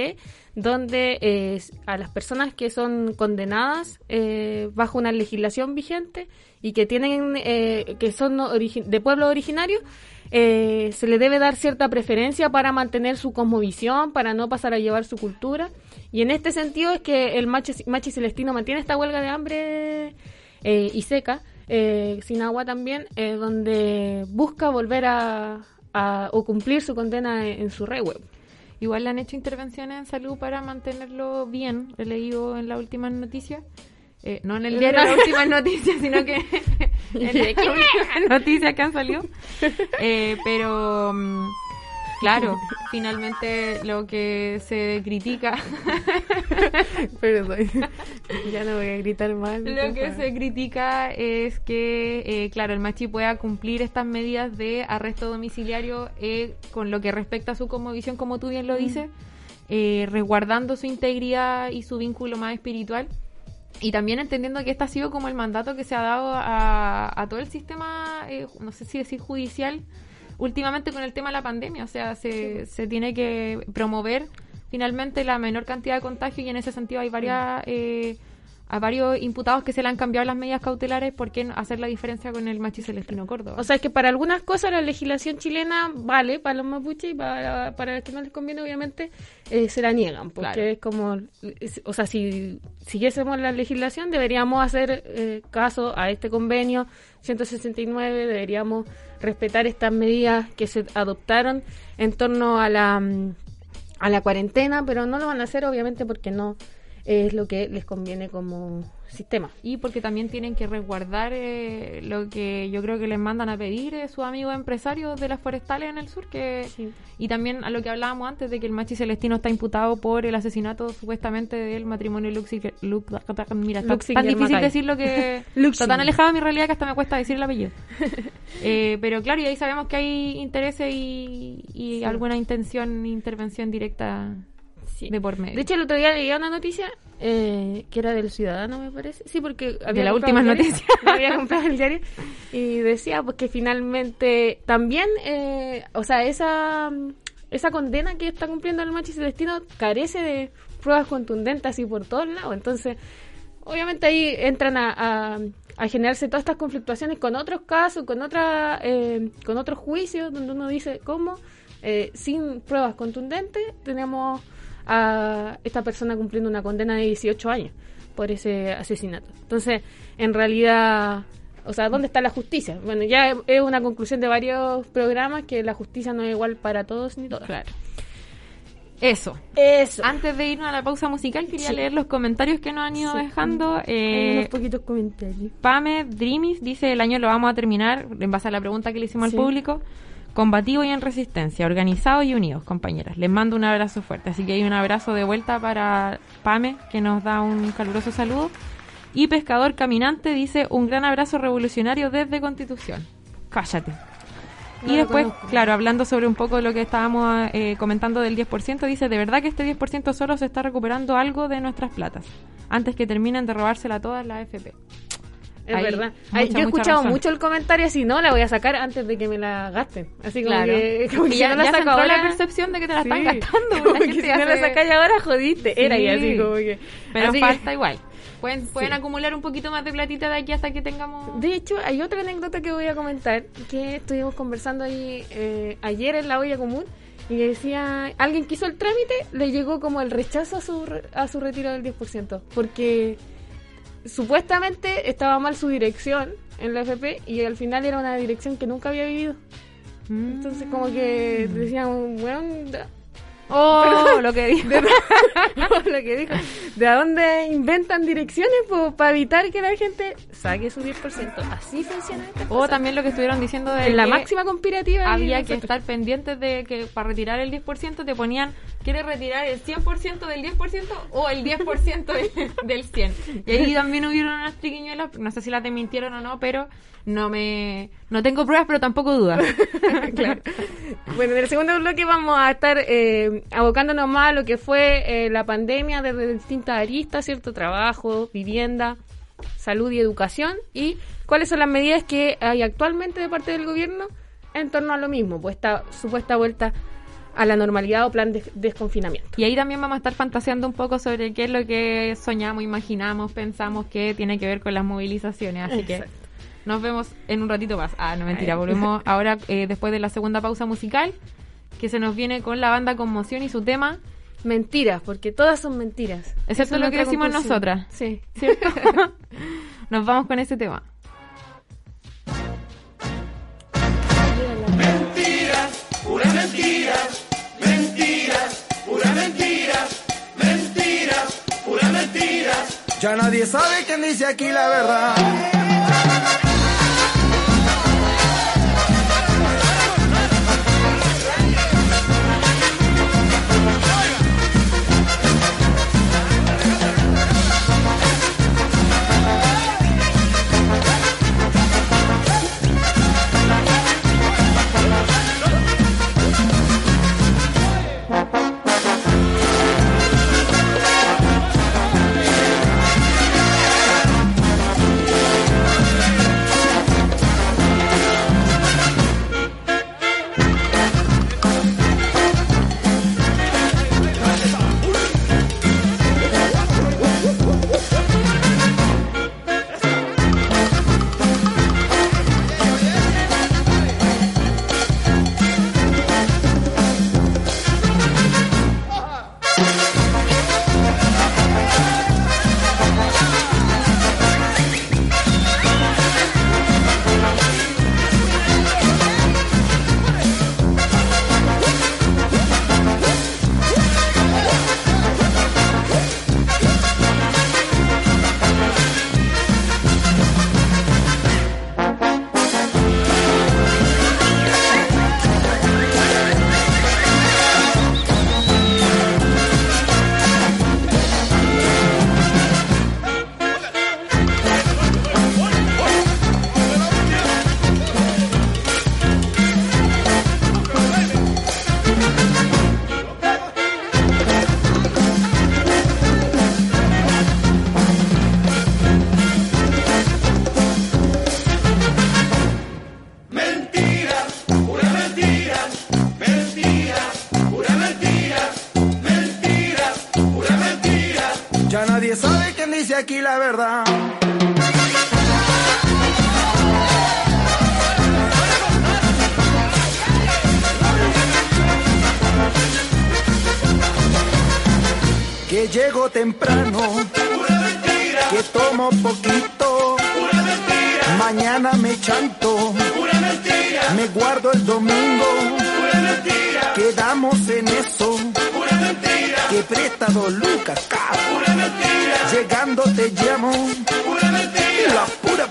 donde eh, a las personas que son condenadas eh, bajo una legislación vigente y que tienen eh, que son de pueblo originario, eh, se le debe dar cierta preferencia para mantener su cosmovisión, para no pasar a llevar su cultura. Y en este sentido es que el Machi, Machi Celestino mantiene esta huelga de hambre eh, y seca, eh, sin agua también, donde busca volver a, a- o cumplir su condena en, en su red web. Igual le han hecho intervenciones en salud para mantenerlo bien. He leído en las últimas noticias. Eh, no en el diario las últimas noticias, sino que en las noticias que han salido. Eh, pero, mm, claro, finalmente lo que se critica, Perdón, ya no voy a gritar más. lo que se critica es que, eh, claro, el machi pueda cumplir estas medidas de arresto domiciliario eh, con lo que respecta a su cosmovisión, como tú bien lo dices, eh, resguardando su integridad y su vínculo más espiritual. Y también entendiendo que este ha sido como el mandato que se ha dado a, a todo el sistema, eh, no sé si decir judicial, últimamente con el tema de la pandemia. O sea, se, se tiene que promover finalmente la menor cantidad de contagio y en ese sentido hay varias... eh, a varios imputados que se le han cambiado las medidas cautelares, ¿por qué hacer la diferencia con el machi Celestino Córdoba? O sea, es que para algunas cosas la legislación chilena vale para los mapuches y para, para los que no les conviene, obviamente, eh, se la niegan. Porque Claro. es como, es- o sea, si siguiésemos la legislación, deberíamos hacer eh, caso a este convenio 169, deberíamos respetar estas medidas que se adoptaron en torno a la, mm, a la cuarentena, pero no lo van a hacer, obviamente, porque no es lo que les conviene como sistema. Y porque también tienen que resguardar eh, lo que yo creo que les mandan a pedir eh, sus amigos empresarios de las forestales en el sur, que Sí. y también a lo que hablábamos antes de que el Machi Celestino está imputado por el asesinato supuestamente del matrimonio Luxi, Lux, mira, está Luxinger tan difícil decirlo que está tan alejado de mi realidad que hasta me cuesta decir el apellido. Eh, pero claro, y ahí sabemos que hay intereses y, y Sí. alguna intención, intervención directa Sí. de por medio. De hecho, el otro día leía una noticia eh, que era del Ciudadano, me parece. Sí, porque había la comprado última el diario, noticia. me había comprado el diario y decía pues que finalmente también, eh, o sea, esa esa condena que está cumpliendo el Machi Celestino carece de pruebas contundentes así por todos lados. Entonces, obviamente ahí entran a, a, a generarse todas estas conflictuaciones con otros casos, con otra, eh, con otros juicios, donde uno dice cómo eh, sin pruebas contundentes tenemos a esta persona cumpliendo una condena de 18 años por ese asesinato. Entonces, en realidad, o sea, ¿dónde está la justicia? Bueno, ya es una conclusión de varios programas que la justicia no es igual para todos ni todas. Claro. Eso. Eso. Antes de irnos a la pausa musical, quería Sí. leer los comentarios que nos han ido Sí. dejando. Hay Eh, unos poquitos comentarios. Pame Dreamis dice: el año lo vamos a terminar, en base a la pregunta que le hicimos Sí. al público, combativo y en resistencia, organizados y unidos, compañeras. Les mando un abrazo fuerte. Así que hay un abrazo de vuelta para Pame, que nos da un caluroso saludo. Y Pescador Caminante dice: un gran abrazo revolucionario desde Constitución. Cállate. No y después, claro, hablando sobre un poco lo que estábamos eh, comentando del 10%, dice, de verdad que este 10% solo se está recuperando algo de nuestras platas, antes que terminen de robársela todas las FP. Es Hay verdad. mucha, Ay, yo he escuchado razón. mucho el comentario así, no, la voy a sacar antes de que me la gasten. Así como Claro. que, como que Y si ya, no la saco ahora, la percepción de que te la están Sí. gastando. Como la que gente si no la sacáis ahora, jodiste. Era y así como que... Pero así que- falta igual. Pueden, pueden Sí. acumular un poquito más de platita de aquí hasta que tengamos... De hecho, hay otra anécdota que voy a comentar, que estuvimos conversando ahí eh, ayer en la olla común, y decía, alguien que hizo el trámite, le llegó como el rechazo a su, a su retiro del 10%, porque supuestamente estaba mal su dirección en la FP y al final era una dirección que nunca había vivido. Entonces como que decían, bueno, Oh, lo que dijo. lo que dijo, ¿de dónde inventan direcciones para evitar que la gente saque su 10%? Así funciona esta O cosa. también lo que estuvieron diciendo de en la máxima conspirativa. había que estar pendientes de que para retirar el 10% te ponían, ¿quieres retirar el 100% del 10% o el 10% de- del 100%? Y ahí también hubieron unas triquiñuelas, no sé si las desmintieron o no, pero no me no tengo pruebas, pero tampoco dudas. claro. Bueno, en el segundo bloque vamos a estar eh, abocándonos más a lo que fue eh, la pandemia desde distintas aristas, ¿cierto? Trabajo, vivienda, salud y educación y cuáles son las medidas que hay actualmente de parte del gobierno en torno a lo mismo, pues esta supuesta vuelta a la normalidad o plan de desconfinamiento. Y ahí también vamos a estar fantaseando un poco sobre qué es lo que soñamos, imaginamos, pensamos que tiene que ver con las movilizaciones. Así Exacto. que nos vemos en un ratito más. Ah, no mentira, volvemos ahora eh, después de la segunda pausa musical, que se nos viene con la banda Conmoción y su tema, Mentiras, porque todas son mentiras. Excepto es lo que decimos conclusión. nosotras. Sí. ¿cierto? nos vamos con ese tema. Mentiras, puras mentiras, mentiras, puras mentiras, mentiras, puras mentiras. Ya nadie sabe quién dice aquí la verdad. La verdad. Que llego temprano. Que tomo poquito. Mañana me chanto. Me guardo el domingo, mentira. Quedamos en eso, pura mentira. Que presta dos lucas, ca, pura mentira. Llegando te llamo, pura mentira. La pura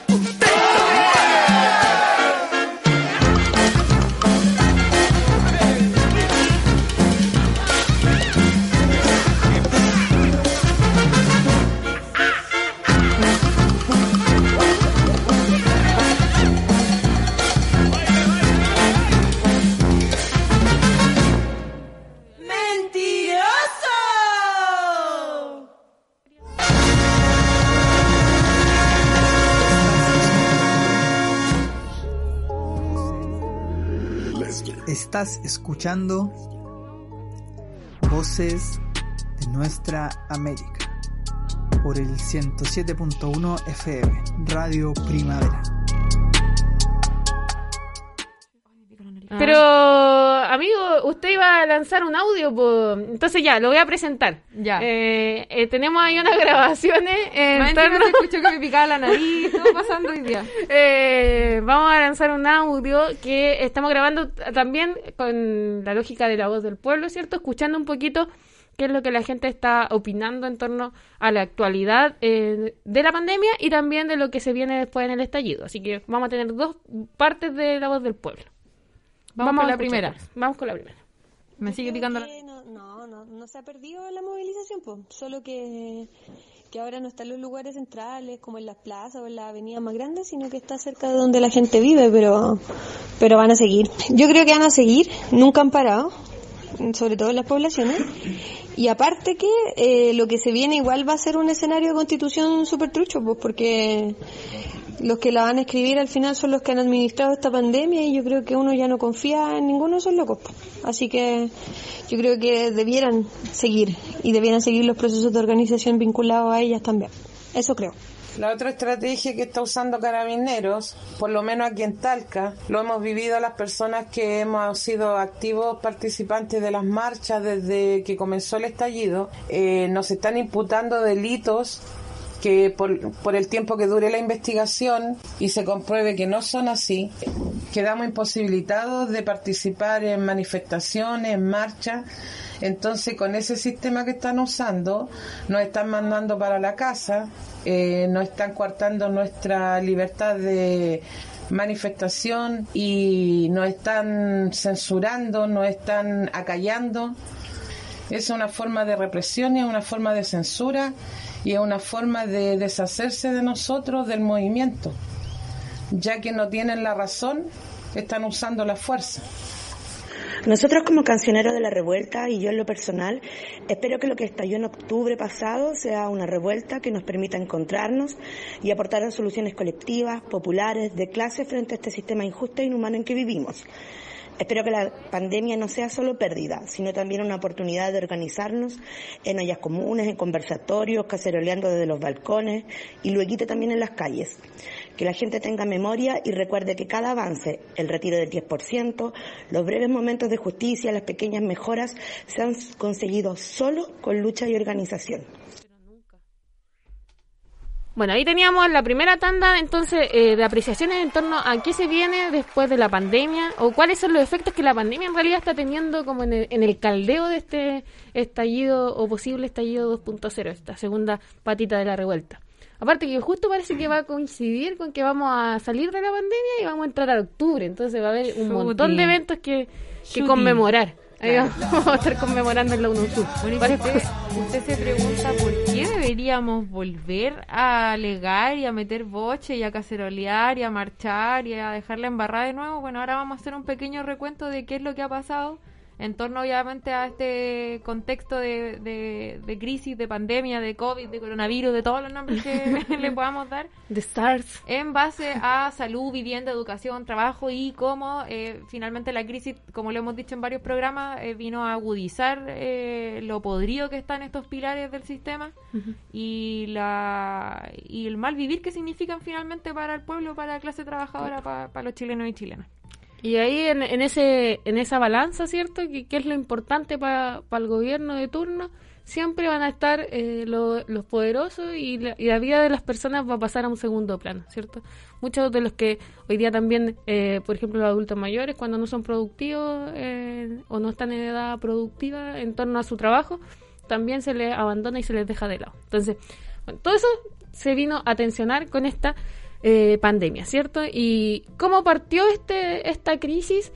Estás escuchando Voces de Nuestra América por el 107.1 FM, Radio Primavera. Pero, amigo, usted iba a lanzar un audio, po. entonces ya, lo voy a presentar. Ya. Eh, eh, tenemos ahí unas grabaciones en torno- se escuchó que me picaba la nariz, todo pasando hoy día. Eh, vamos a lanzar un audio que estamos grabando también con la lógica de la voz del pueblo, ¿cierto? Escuchando un poquito qué es lo que la gente está opinando en torno a la actualidad eh, de la pandemia y también de lo que se viene después en el estallido. Así que vamos a tener dos partes de la voz del pueblo. Vamos, con a la primera. Vamos con la primera. Me sigue picando la... no, no, no se ha perdido la movilización, pues, solo que, que ahora no está en los lugares centrales, como en las plazas o en las avenidas más grandes, sino que está cerca de donde la gente vive, pero, pero van a seguir. Yo creo que van a seguir, nunca han parado, sobre todo en las poblaciones, Y aparte que eh, lo que se viene igual va a ser un escenario de constitución súper trucho, pues porque los que la van a escribir al final son los que han administrado esta pandemia y yo creo que uno ya no confía en ninguno de esos locos. Así que yo creo que debieran seguir y debieran seguir los procesos de organización vinculados a ellas también. Eso creo. La otra estrategia que está usando Carabineros, por lo menos aquí en Talca, lo hemos vivido las personas que hemos sido activos participantes de las marchas desde que comenzó el estallido, eh, nos están imputando delitos que por, por el tiempo que dure la investigación y se compruebe que no son así, quedamos imposibilitados de participar en manifestaciones, en marchas. Entonces, con ese sistema que están usando, nos están mandando para la casa, eh, nos están coartando nuestra libertad de manifestación y nos están censurando, nos están acallando. Es una forma de represión y es una forma de censura y es una forma de deshacerse de nosotros, del movimiento. Ya que no tienen la razón, están usando la fuerza. Nosotros como cancioneros de la revuelta y yo en lo personal, espero que lo que estalló en octubre pasado sea una revuelta que nos permita encontrarnos y aportar soluciones colectivas, populares, de clase frente a este sistema injusto e inhumano en que vivimos. Espero que la pandemia no sea solo pérdida, sino también una oportunidad de organizarnos en ollas comunes, en conversatorios, caceroleando desde los balcones y luego también en las calles. Que la gente tenga memoria y recuerde que cada avance, el retiro del 10%, los breves momentos de justicia, las pequeñas mejoras, se han conseguido solo con lucha y organización. Bueno, ahí teníamos la primera tanda entonces eh, de apreciaciones en torno a qué se viene después de la pandemia o cuáles son los efectos que la pandemia en realidad está teniendo como en el, en el caldeo de este estallido o posible estallido 2.0, esta segunda patita de la revuelta. Aparte que justo parece que va a coincidir con que vamos a salir de la pandemia y vamos a entrar a octubre, entonces va a haber un montón de eventos que, conmemorar. Ahí vamos a estar conmemorando en la UNUSUR. Usted, usted se pregunta por qué deberíamos volver a alegar y a meter boche y a cacerolear y a marchar y a dejarla embarrada de nuevo. Bueno, ahora vamos a hacer un pequeño recuento de qué es lo que ha pasado en torno obviamente a este contexto de, de, de crisis, de pandemia, de COVID, de coronavirus, de todos los nombres que le podamos dar. De SARS. En base a salud, vivienda, educación, trabajo y cómo eh, finalmente la crisis, como lo hemos dicho en varios programas, eh, vino a agudizar eh, lo podrido que están estos pilares del sistema y la y el mal vivir que significan finalmente para el pueblo, para la clase trabajadora, para, para los chilenos y chilenas. Y ahí en, en ese en esa balanza, ¿cierto? ¿Qué, qué es lo importante para el gobierno de turno? Siempre van a estar eh, lo- los poderosos y la, y la vida de las personas va a pasar a un segundo plano, ¿cierto? Muchos de los que hoy día también, eh, por ejemplo, los adultos mayores, cuando no son productivos eh, o no están en edad productiva en torno a su trabajo, también se les abandona y se les deja de lado. Entonces, bueno, todo eso se vino a tensionar con esta eh, pandemia, ¿cierto? Y cómo partió este esta crisis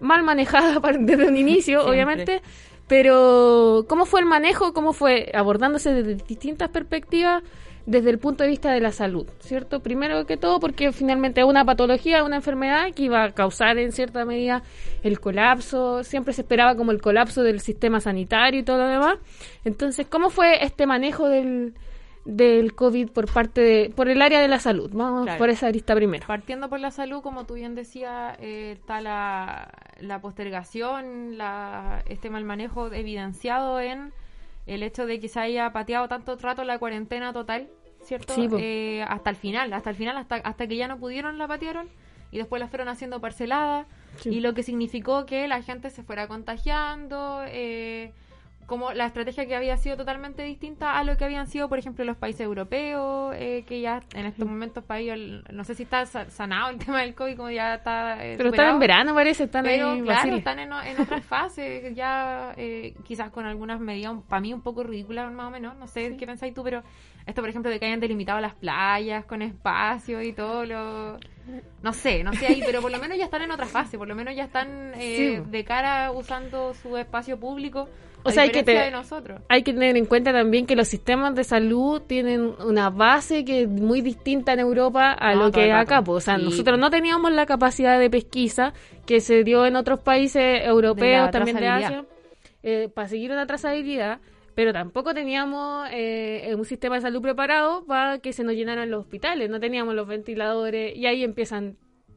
mal manejada desde un inicio, obviamente, pero cómo fue el manejo, cómo fue abordándose desde distintas perspectivas desde el punto de vista de la salud, ¿cierto? Primero que todo porque finalmente es una patología, una enfermedad que iba a causar en cierta medida el colapso, siempre se esperaba como el colapso del sistema sanitario y todo lo demás. Entonces, ¿cómo fue este manejo del, del COVID por parte de, por el área de la salud? Vamos Claro. por esa lista primero. Partiendo por la salud, como tú bien decías, eh, está la, la postergación, la, este mal manejo evidenciado en el hecho de que se haya pateado tanto rato la cuarentena total, ¿cierto? Sí. Eh, hasta el final, hasta el final, hasta, hasta que ya no pudieron la patearon y después la fueron haciendo parcelada Sí. y lo que significó que la gente se fuera contagiando, eh, como la estrategia que había sido totalmente distinta a lo que habían sido, por ejemplo, los países europeos, eh, que ya en estos momentos país, el- no sé si está sa- sanado el tema del COVID, como ya está... eh, Pero están en verano, parece, están Pero ahí claro, están en, en otras fases, ya eh, quizás con algunas medidas, para mí un poco ridículas más o menos, no sé qué pensáis tú, pero esto por ejemplo de que hayan delimitado las playas con espacio y todo lo... No sé, no sé ahí, pero por lo menos ya están en otra fase, por lo menos ya están eh, Sí. de cara usando su espacio público, O sea, hay que, te- hay que tener en cuenta también que los sistemas de salud tienen una base que es muy distinta en Europa a No, lo que es acá. pues. O sea, Sí, nosotros pues. no teníamos la capacidad de pesquisa que se dio en otros países europeos, De también de. Asia, eh, para seguir una trazabilidad. pero tampoco teníamos eh, un sistema de salud preparado para que se nos llenaran los hospitales, no teníamos los ventiladores y ahí empiezan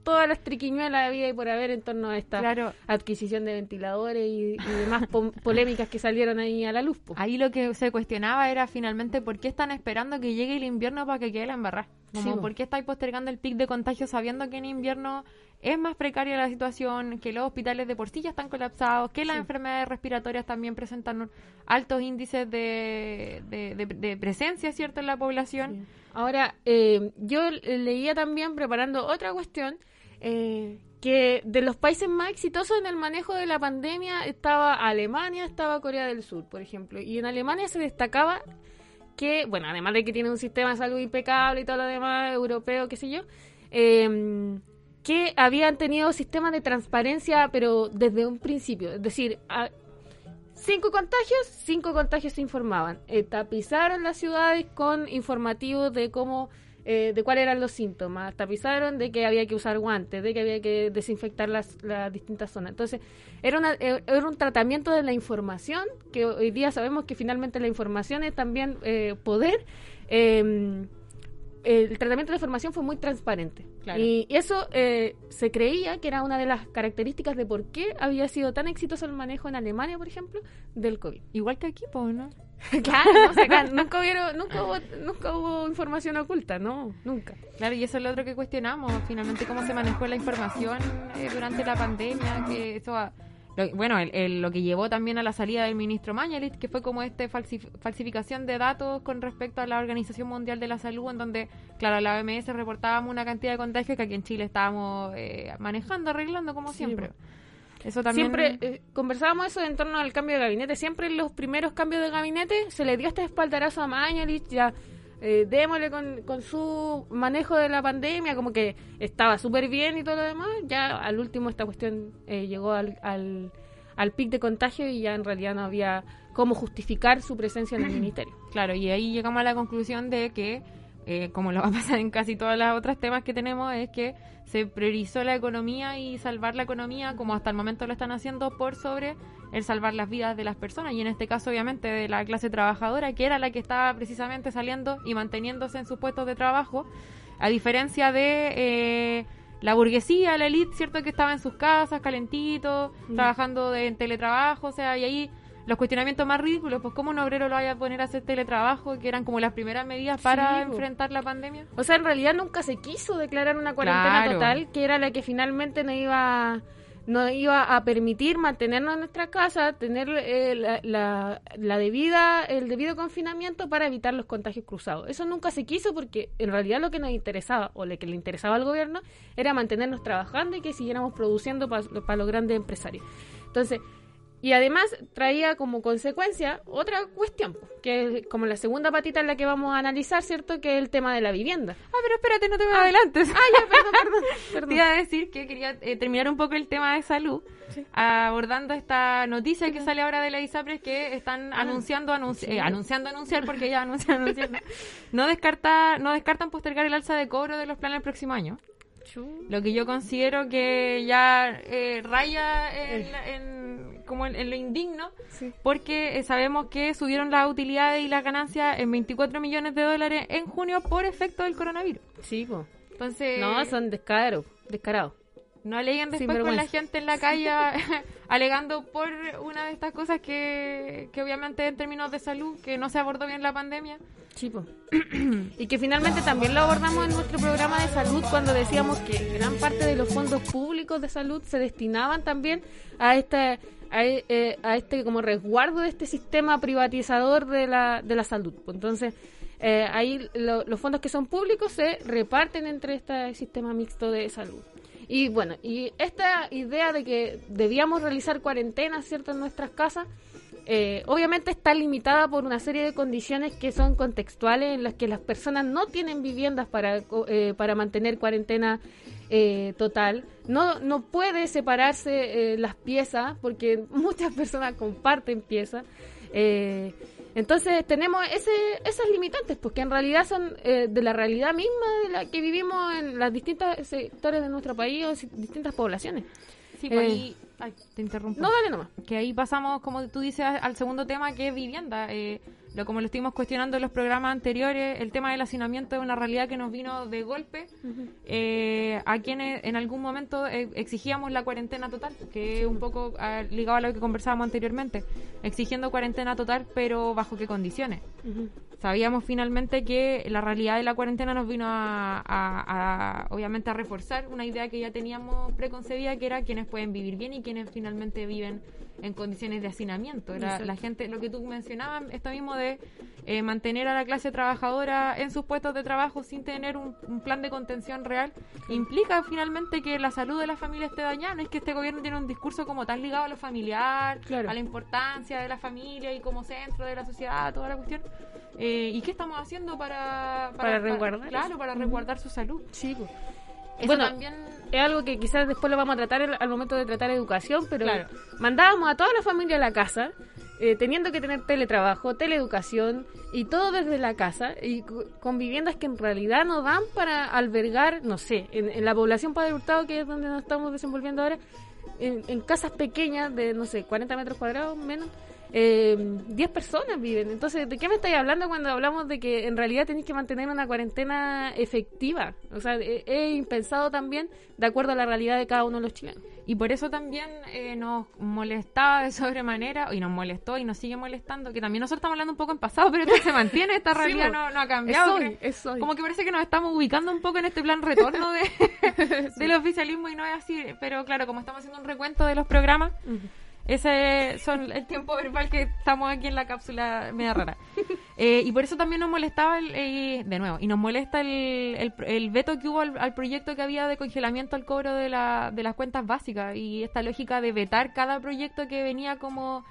todas las triquiñuelas de vida y por haber en torno a esta Claro. adquisición de ventiladores y, y demás po- polémicas que salieron ahí a la luz. po. Ahí lo que se cuestionaba era finalmente por qué están esperando que llegue el invierno para que quede la embarrada. Como Sí, por qué estáis postergando el pic de contagio sabiendo que en invierno es más precaria la situación, que los hospitales de por sí ya están colapsados, que las Sí. enfermedades respiratorias también presentan altos índices de, de, de- de presencia, ¿cierto?, en la población. Ahora, eh, yo leía también, preparando otra cuestión, eh, que de los países más exitosos en el manejo de la pandemia estaba Alemania, estaba Corea del Sur, por ejemplo. Y en Alemania se destacaba que, bueno, además de que tiene un sistema de salud impecable y todo lo demás, europeo, qué sé yo, eh, que habían tenido sistemas de transparencia, pero desde un principio. Es decir, a- cinco contagios, cinco contagios se informaban. Eh, tapizaron las ciudades con informativos de cómo, eh, de cuáles eran los síntomas. Tapizaron de que había que usar guantes, de que había que desinfectar las, las distintas zonas. Entonces, era, una, eh, era un tratamiento de la información, que hoy día sabemos que finalmente la información es también eh, poder. Eh, el tratamiento de la información fue muy transparente. Claro. Y eso eh, se creía que era una de las características de por qué había sido tan exitoso el manejo en Alemania, por ejemplo, del COVID. Igual que aquí, pues, ¿no? claro, o sea, nunca, hubieron, nunca, hubo, nunca hubo información oculta, no, nunca. Claro, y eso es lo otro que cuestionamos, finalmente cómo se manejó la información eh, durante la pandemia, que eso ha- lo- bueno, el- el- lo que llevó también a la salida del ministro Mañalit, que fue como este falsif- falsificación de datos con respecto a la Organización Mundial de la Salud, en donde, claro, la OMS reportábamos una cantidad de contagios que aquí en Chile estábamos eh, manejando, arreglando como Sí, siempre. Eso también... Siempre eh, conversábamos eso en torno al cambio de gabinete. Siempre en los primeros cambios de gabinete se le dio este espaldarazo a Mañalich, ya eh, démosle con, con su manejo de la pandemia, como que estaba súper bien y todo lo demás. Ya al último esta cuestión eh, llegó al, al, al pic de contagio y ya en realidad no había cómo justificar su presencia en el ministerio. Claro, y ahí llegamos a la conclusión de que, eh, como lo va a pasar en casi todos los otros temas que tenemos, es que se priorizó la economía y salvar la economía, como hasta el momento lo están haciendo, por sobre el salvar las vidas de las personas, y en este caso, obviamente, de la clase trabajadora, que era la que estaba precisamente saliendo y manteniéndose en sus puestos de trabajo, a diferencia de... eh, la burguesía, la elite, ¿cierto? Que estaba en sus casas, calentito, Mm. trabajando de, en teletrabajo, o sea, y ahí los cuestionamientos más ridículos, pues cómo un obrero lo vaya a poner a hacer teletrabajo, que eran como las primeras medidas para Sí, po. enfrentar la pandemia. O sea, en realidad nunca se quiso declarar una cuarentena Claro. total, que era la que finalmente no iba no iba a permitir mantenernos en nuestra casa, tener eh, la, la, la debida el debido confinamiento para evitar los contagios cruzados. Eso nunca se quiso porque en realidad lo que nos interesaba o lo que le interesaba al gobierno era mantenernos trabajando y que siguiéramos produciendo para los grandes empresarios. Entonces, y además traía como consecuencia otra cuestión, que es como la segunda patita en la que vamos a analizar, ¿cierto? Que es el tema de la vivienda. Ah, pero espérate, no te me adelantes. Ah, ya, perdón, perdón. perdón. Te iba a decir que quería eh, terminar un poco el tema de salud, abordando esta noticia que sale ahora de la ISAPRES que están anunciando, anunci- eh, anunciando, anunciar, porque ya anuncian, anunciar, no, no, descarta, no descartan postergar el alza de cobro de los planes el próximo año. Lo que yo considero que ya eh, raya en, la- en- como en, en lo indigno, porque eh, sabemos que subieron las utilidades y las ganancias en 24 millones de dólares en junio por efecto del coronavirus. Sí, po. Entonces, No, son descaros, descarados. No aleguen después con la gente en la calle alegando por una de estas cosas que, que obviamente en términos de salud, que no se abordó bien la pandemia. Sí, po. y que finalmente también lo abordamos en nuestro programa de salud cuando decíamos que gran parte de los fondos públicos de salud se destinaban también a este a, eh, a este como resguardo de este sistema privatizador de la, de la salud. Pues Entonces, eh, ahí lo- los fondos que son públicos se reparten entre este sistema mixto de salud. Y bueno, y esta idea de que debíamos realizar cuarentenas, ¿cierto?, en nuestras casas, eh, obviamente está limitada por una serie de condiciones que son contextuales en las que las personas no tienen viviendas para, eh, para mantener cuarentena eh, total. No, no puede separarse eh, las piezas porque muchas personas comparten piezas. Eh, entonces tenemos ese, esas limitantes, porque en realidad son eh, de la realidad misma de la que vivimos en los distintos sectores de nuestro país o distintas poblaciones. Sí, pues Eh, ahí... Ay, te interrumpo. No, dale nomás. Que ahí pasamos, como tú dices, al segundo tema que es vivienda. Eh, lo como lo estuvimos cuestionando en los programas anteriores, el tema del hacinamiento es una realidad que nos vino de golpe eh, a quienes en algún momento eh, exigíamos la cuarentena total, que es un poco ah, ligado a lo que conversábamos anteriormente, exigiendo cuarentena total, pero bajo qué condiciones. Sabíamos finalmente que la realidad de la cuarentena nos vino a, a- a, obviamente, a reforzar una idea que ya teníamos preconcebida, que era quienes pueden vivir bien y quienes finalmente viven en condiciones de hacinamiento. Era la gente, lo que tú mencionabas, esto mismo de eh, mantener a la clase trabajadora en sus puestos de trabajo sin tener un, un plan de contención real, implica finalmente que la salud de la familia esté dañada. No es que este gobierno tiene un discurso como tan ligado a lo familiar, a la importancia de la familia y como centro de la sociedad, toda la cuestión. Eh, ¿Y qué estamos haciendo para, Para resguardar Claro, para resguardar su salud. Sí, pues. Eso bueno, también es algo que quizás después lo vamos a tratar el- al momento de tratar educación, pero Claro. mandábamos a toda la familia a la casa, eh, teniendo que tener teletrabajo, teleeducación y todo desde la casa, y con viviendas que en realidad no dan para albergar, no sé, en, en la población Padre Hurtado, que es donde nos estamos desenvolviendo ahora, en, en casas pequeñas de, no sé, 40 metros cuadrados menos. Eh, 10 personas viven. Entonces, ¿de qué me estáis hablando cuando hablamos de que en realidad tenéis que mantener una cuarentena efectiva? O sea, he, he impensado también de acuerdo a la realidad de cada uno de los chilenos. Y por eso también eh, nos molestaba de sobremanera, y nos molestó y nos sigue molestando, que también nosotros estamos hablando un poco en pasado, pero esto se mantiene, esta Sí, realidad po. no, no ha cambiado. Es hoy, que- es hoy. Como que parece que nos estamos ubicando un poco en este plan retorno de, del oficialismo y no es así. Pero claro, como estamos haciendo un recuento de los programas, ese son el tiempo verbal que estamos aquí en la cápsula media rara. Eh, y por eso también nos molestaba, el, eh, de nuevo, y nos molesta el, el, el veto que hubo al, al proyecto que había de congelamiento al cobro de, la, de las cuentas básicas y esta lógica de vetar cada proyecto que venía como...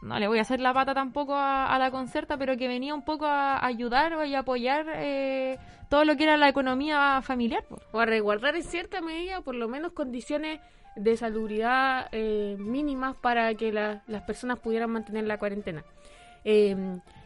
No le voy a hacer la pata tampoco a, a la concerta, pero que venía un poco a ayudar o y apoyar eh, todo lo que era la economía familiar. po. O a resguardar en cierta medida, por lo menos, condiciones de salubridad eh, mínimas para que la- las personas pudieran mantener la cuarentena. Eh,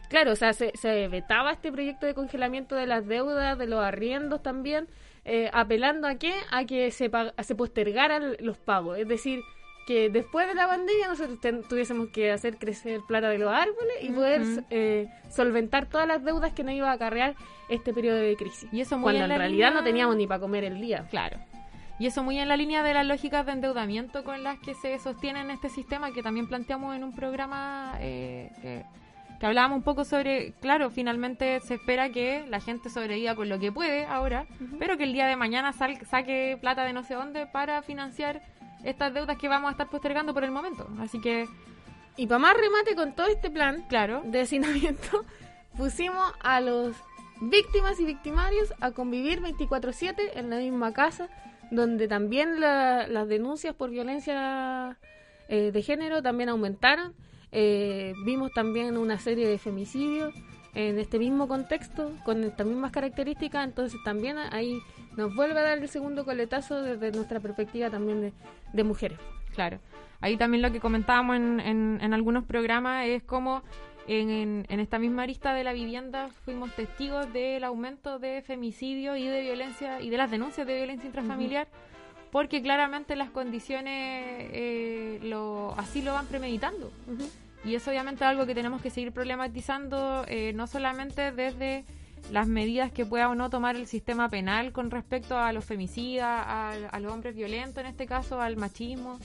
claro, o sea, se, se vetaba este proyecto de congelamiento de las deudas, de los arriendos también, eh, apelando a qué? A que se, se postergaran los pagos. Es decir, que después de la pandemia nosotros tuviésemos que hacer crecer plata de los árboles y poder eh, solventar todas las deudas que nos iba a acarrear este periodo de crisis. Y eso muy cuando en realidad línea- no teníamos ni para comer el día. Claro. Y eso muy en la línea de las lógicas de endeudamiento con las que se sostienen este sistema que también planteamos en un programa eh, que, que hablábamos un poco sobre, claro, finalmente se espera que la gente sobreviva con lo que puede ahora, pero que el día de mañana sal- saque plata de no sé dónde para financiar estas deudas que vamos a estar postergando por el momento. Así que... Y para más remate con todo este plan claro. de hacinamiento, pusimos a los víctimas y victimarios a convivir 24/7 en la misma casa, donde también la- las denuncias por violencia eh, de género también aumentaron. Eh, vimos también una serie de femicidios en este mismo contexto, con estas mismas características, entonces también ahí nos vuelve a dar el segundo coletazo desde nuestra perspectiva también de, mujeres. Claro. Ahí también lo que comentábamos en, en, en algunos programas es como en, en- en esta misma arista de la vivienda fuimos testigos del aumento de femicidio y de violencia y de las denuncias de violencia intrafamiliar porque claramente las condiciones eh, lo, así lo van premeditando. Y es obviamente algo que tenemos que seguir problematizando, eh, no solamente desde las medidas que pueda o no tomar el sistema penal con respecto a los femicidas, a, a los hombres violentos, en este caso al machismo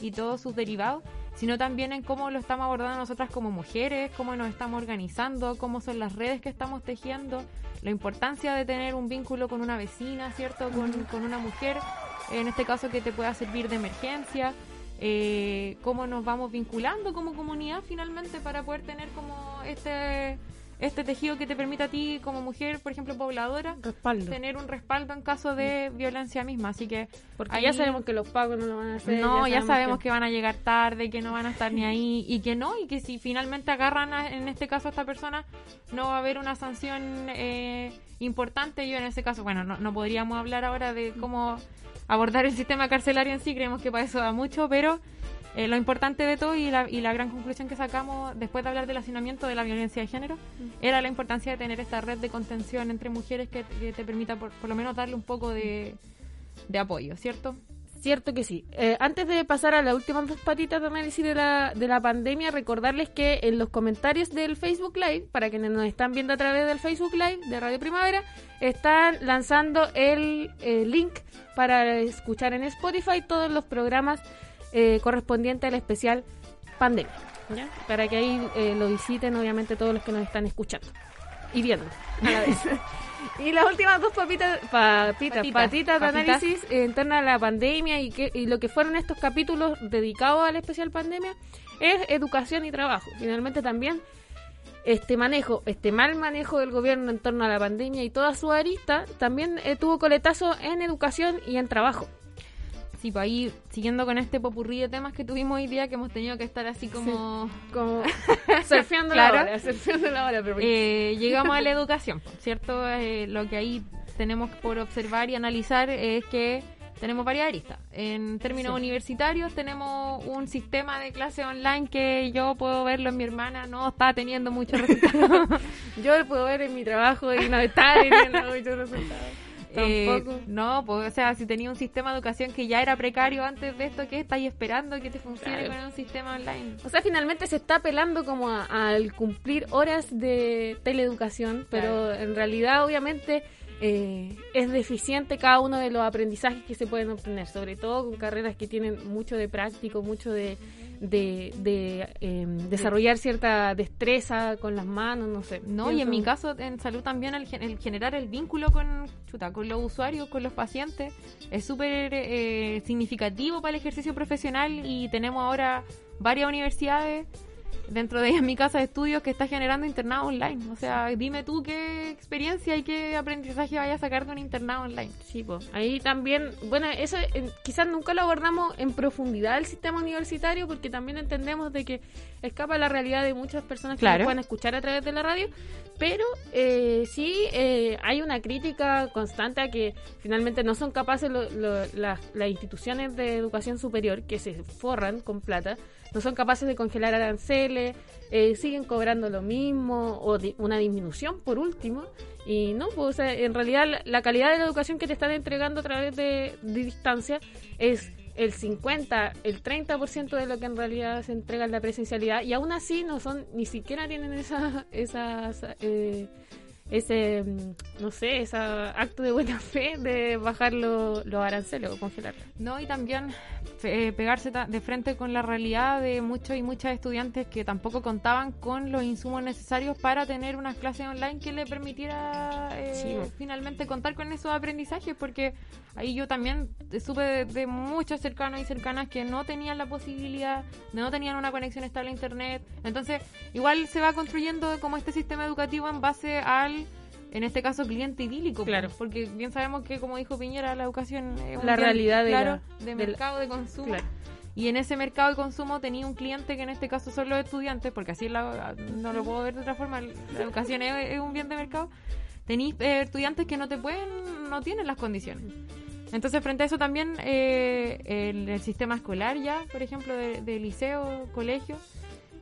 y todos sus derivados, sino también en cómo lo estamos abordando nosotras como mujeres, cómo nos estamos organizando, cómo son las redes que estamos tejiendo, la importancia de tener un vínculo con una vecina, ¿cierto? Con, con una mujer, en este caso que te pueda servir de emergencia, eh, cómo nos vamos vinculando como comunidad finalmente para poder tener como este este tejido que te permite a ti como mujer, por ejemplo, pobladora, Respaldo. tener un respaldo en caso de violencia misma. Así que Porque ahí- ya sabemos que los pagos no lo van a hacer. no, ya sabemos que... van a llegar tarde, que no van a estar ni ahí y que no, y que si finalmente agarran a- en este caso a esta persona, no va a haber una sanción eh, importante. Yo en ese caso, bueno, no, no podríamos hablar ahora de cómo abordar el sistema carcelario en sí, creemos que para eso da mucho, pero eh, lo importante de todo y la, y la gran conclusión que sacamos después de hablar del hacinamiento de la violencia de género era la importancia de tener esta red de contención entre mujeres que, que te permita por, por lo menos darle un poco de, de apoyo, ¿cierto? Cierto que sí. Eh, antes de pasar a las últimas dos patitas de análisis de la, de la pandemia, recordarles que en los comentarios del Facebook Live, para quienes nos están viendo a través del Facebook Live de Radio Primavera, están lanzando el eh, link para escuchar en Spotify todos los programas eh, correspondientes al especial pandemia. ¿ya? Para que ahí eh, lo visiten, obviamente, todos los que nos están escuchando y viendo a la vez. Y las últimas dos papitas, papitas, Patitas, patitas de papitas. análisis eh, en torno a la pandemia y, que, y lo que fueron estos capítulos dedicados al especial pandemia es educación y trabajo. Finalmente también este manejo, este mal manejo del gobierno en torno a la pandemia y toda su arista también eh, tuvo coletazo en educación y en trabajo. Sí, pues ahí, siguiendo con este popurrí de temas que tuvimos hoy día, que hemos tenido que estar así como... como surfeando Claro. la hora, surfeando la hora, pero Eh, llegamos a la educación, ¿cierto? Eh, lo que ahí tenemos por observar y analizar es que tenemos varias aristas. En términos Sí. universitarios tenemos un sistema de clase online que yo puedo verlo en mi hermana, no está teniendo muchos resultados. yo lo puedo ver en mi trabajo y no está teniendo muchos resultados. Eh, Tampoco. no, pues, o sea, si tenía un sistema de educación que ya era precario antes de esto, ¿qué estáis esperando que te funcione Claro. con un sistema online? O sea, finalmente se está apelando como a- al cumplir horas de teleeducación, pero en realidad obviamente eh, es deficiente cada uno de los aprendizajes que se pueden obtener, sobre todo con carreras que tienen mucho de práctico, mucho de, de, de, eh, desarrollar cierta destreza con las manos, no sé. No, y en mi caso, en salud también, el, el generar el vínculo con, chuta, con los usuarios, con los pacientes, es súper eh, significativo para el ejercicio profesional y tenemos ahora varias universidades, dentro de ellas mi casa de estudios, que está generando internado online. O sea, dime tú qué experiencia y qué aprendizaje vayas a sacar de un internado online. Sí, pues ahí también, bueno, eso eh, quizás nunca lo abordamos en profundidad el sistema universitario porque también entendemos de que escapa la realidad de muchas personas que Claro. nos pueden escuchar a través de la radio, pero eh, sí eh, hay una crítica constante a que finalmente no son capaces lo- lo- las, las instituciones de educación superior que se forran con plata, no son capaces de congelar aranceles, eh, siguen cobrando lo mismo o una disminución por último. Y no, pues en realidad la, calidad de la educación que te están entregando a través de, distancia es el 50, el 30% de lo que en realidad se entrega en la presencialidad y aún así no son, ni siquiera tienen esa, esas, eh, ese, mm, no sé, ese acto de buena fe de bajar lo- los aranceles o congelarlos. No, y también eh, pegarse de frente con la realidad de muchos y muchas estudiantes que tampoco contaban con los insumos necesarios para tener unas clases online que le permitiera eh, Sí, finalmente contar con esos aprendizajes, porque ahí yo también supe de, de muchos cercanos y cercanas que no tenían la posibilidad, no tenían una conexión estable a internet. Entonces, igual se va construyendo como este sistema educativo en base al en este caso cliente idílico, Claro. po, porque bien sabemos que como dijo Piñera, la educación es un La realidad de claro, la- de de la- mercado de consumo. Claro. Y en ese mercado de consumo tenía un cliente que en este caso son los estudiantes, porque así la- no lo puedo ver de otra forma, la educación es, es un bien de mercado. Tenéis eh, estudiantes que no te pueden, no tienen las condiciones. Entonces, frente a eso también el, el sistema escolar ya, por ejemplo, de, de liceo, colegio,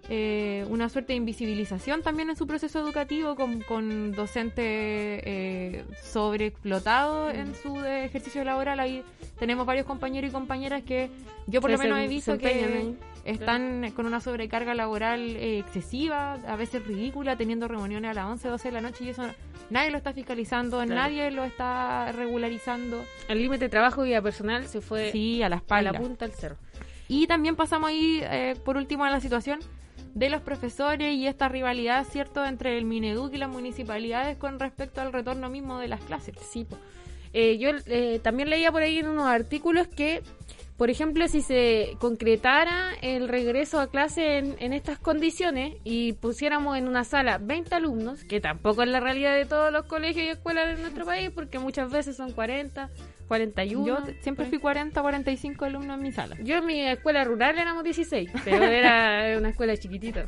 eh, una suerte de invisibilización también en su proceso educativo con, con docentes eh, sobreexplotados en su eh, ejercicio laboral. Ahí tenemos varios compañeros y compañeras que yo por lo menos se- he visto que están con una sobrecarga laboral eh, excesiva, a veces ridícula, teniendo reuniones a las 11, 12 de la noche y eso nadie lo está fiscalizando, Claro. nadie lo está regularizando. El límite de trabajo y vida personal se fue Sí, a la a la punta del cerro. Y también pasamos ahí, eh, por último, a la situación de los profesores y esta rivalidad, ¿cierto?, entre el Mineduc y las municipalidades con respecto al retorno mismo de las clases. Sí. Eh, yo eh, también leía por ahí en unos artículos que, por ejemplo, si se concretara el regreso a clase en, en estas condiciones y pusiéramos en una sala 20 alumnos, que tampoco es la realidad de todos los colegios y escuelas de nuestro país, porque muchas veces son 40, 41. Yo siempre fui 40, 45 alumnos en mi sala. Yo en mi escuela rural éramos 16, pero era una escuela chiquitita.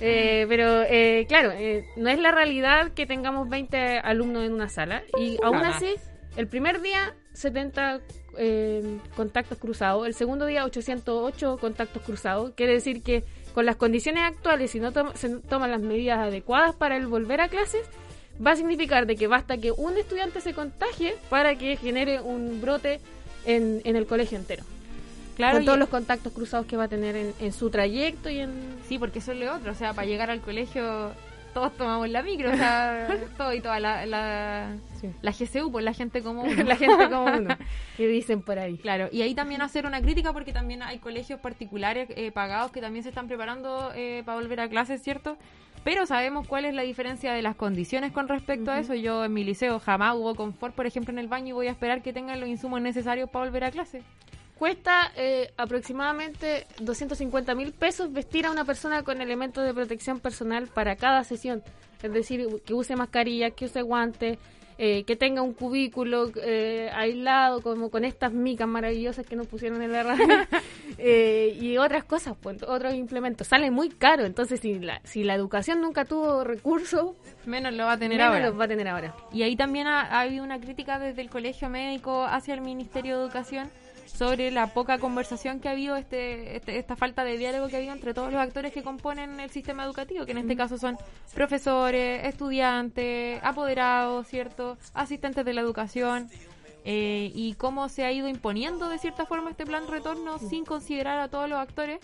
Eh, pero eh, claro, eh, no es la realidad que tengamos 20 alumnos en una sala. Y aún Jamás. así, el primer día 70 eh, contactos cruzados, el segundo día 808 contactos cruzados. Quiere decir que con las condiciones actuales, si no to- se toman las medidas adecuadas para el volver a clases, va a significar de que basta que un estudiante se contagie para que genere un brote en, en el colegio entero. Claro, con todos los contactos cruzados que va a tener en, en su trayecto y en... Sí, porque eso es lo otro. O sea, para llegar al colegio todos tomamos la micro, o sea, todo y toda la, la, la GCU, pues la gente como uno. La gente como uno, que dicen por ahí. Claro, y ahí también hacer una crítica porque también hay colegios particulares eh, pagados que también se están preparando eh, para volver a clases, ¿cierto? Pero sabemos cuál es la diferencia de las condiciones con respecto a eso. Yo en mi liceo jamás hubo confort, por ejemplo, en el baño y voy a esperar que tengan los insumos necesarios para volver a clase. Cuesta eh, aproximadamente 250 mil pesos vestir a una persona con elementos de protección personal para cada sesión. Es decir, que use mascarilla, que use guantes, eh, que tenga un cubículo eh, aislado, como con estas micas maravillosas que nos pusieron en la radio, eh, y otras cosas, pues, otros implementos. Sale muy caro, entonces si la, si la educación nunca tuvo recursos, Menos lo va a tener menos ahora. los va a tener ahora. Y ahí también ha, ha habido una crítica desde el Colegio Médico hacia el Ministerio de Educación sobre la poca conversación que ha habido, este, este- esta falta de diálogo que ha habido entre todos los actores que componen el sistema educativo, que en este caso son profesores, estudiantes, apoderados, ¿cierto? Asistentes de la educación. eh, y cómo se ha ido imponiendo de cierta forma este plan retorno sin considerar a todos los actores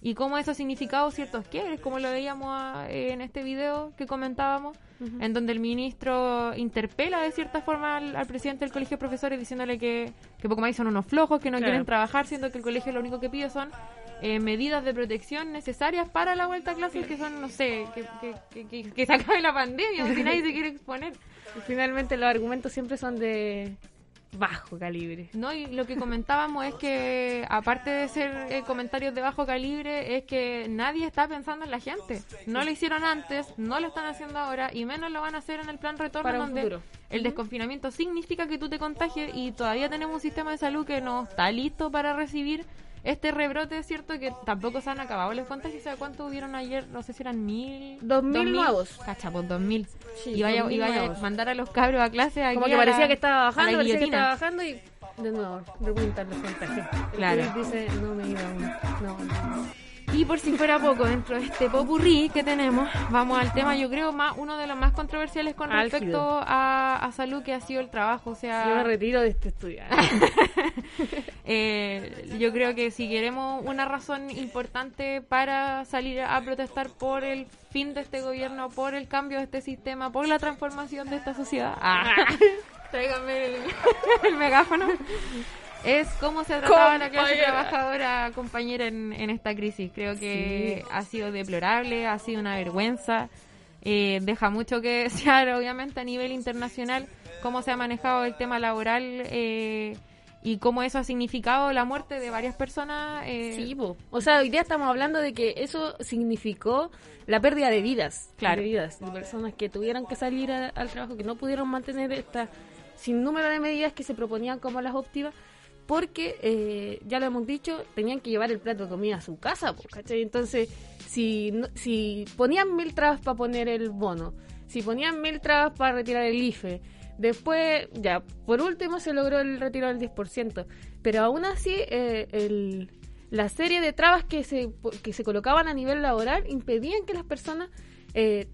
y cómo eso ha significado ciertos quiebres, como lo veíamos ah, en este video que comentábamos, en donde el ministro interpela de cierta forma al, al presidente del colegio de profesores diciéndole que, que poco más son unos flojos, que no Claro. quieren trabajar, siendo que el colegio lo único que pide son eh, medidas de protección necesarias para la vuelta a clases, que son, no sé, que, que, que, que- que se acabe la pandemia, porque nadie se quiere exponer. Y finalmente los argumentos siempre son de bajo calibre. No, y lo que comentábamos es que, aparte de ser eh, comentarios de bajo calibre, es que nadie está pensando en la gente. No lo hicieron antes, no lo están haciendo ahora, y menos lo van a hacer en el plan retorno, Para donde futuro. el desconfinamiento significa que tú te contagies, y todavía tenemos un sistema de salud que no está listo para recibir este rebrote, es cierto que tampoco se han acabado los contagios. ¿Sabes cuánto hubieron ayer? No sé si eran mil. Dos mil nuevos. Cacha, pues dos mil. Sí, y vaya, y vaya a mandar a los cabros a clase. Como que a parecía la- que estaba a bajando, parecía que estaba bajando y de nuevo repuntan los contagios. Claro. Dice, no me iba aún. No, no. Y por si fuera poco, dentro de este popurrí que tenemos, vamos al tema, yo creo, más uno de los más controversiales con Álgido. respecto a, a salud, que ha sido el trabajo. O sea, Yo me retiro de este estudio. eh, yo creo que si queremos una razón importante para salir a protestar por el fin de este gobierno, por el cambio de este sistema, por la transformación de esta sociedad, ah, tráigame el, el megáfono, es cómo se ha tratado a la clase trabajadora compañera en, en esta crisis. Creo que ha sido deplorable, ha sido una vergüenza. Eh, deja mucho que desear, obviamente, a nivel internacional, cómo se ha manejado el tema laboral eh, y cómo eso ha significado la muerte de varias personas. eh, Sí, po. o sea, hoy día estamos hablando de que eso significó la pérdida de vidas. Claro. De vidas, de personas que tuvieron que salir a- al trabajo, que no pudieron mantener esta sin número de medidas que se proponían como las óptimas, porque, eh, ya lo hemos dicho, tenían que llevar el plato de comida a su casa, ¿cachai? Entonces, si, si ponían mil trabas para poner el bono, si ponían mil trabas para retirar el IFE, después, ya, por último se logró el retiro del 10%, pero aún así, eh, la serie de trabas que se, que se colocaban a nivel laboral impedían que las personas eh,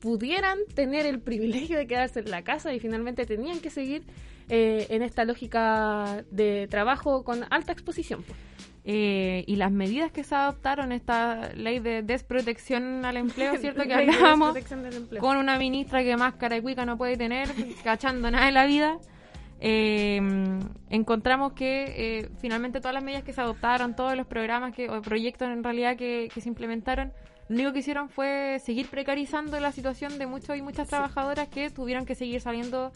pudieran tener el privilegio de quedarse en la casa y finalmente tenían que seguir eh, en esta lógica de trabajo con alta exposición. pues. eh, y las medidas que se adoptaron, esta ley de desprotección al empleo, ¿cierto? Que de hablábamos con una ministra que más cara y cuica no puede tener, cachando nada en la vida. eh, encontramos que eh, finalmente todas las medidas que se adoptaron, todos los programas que, o proyectos en realidad que, que se implementaron, lo único que hicieron fue seguir precarizando la situación de muchos y muchas trabajadoras que tuvieron que seguir saliendo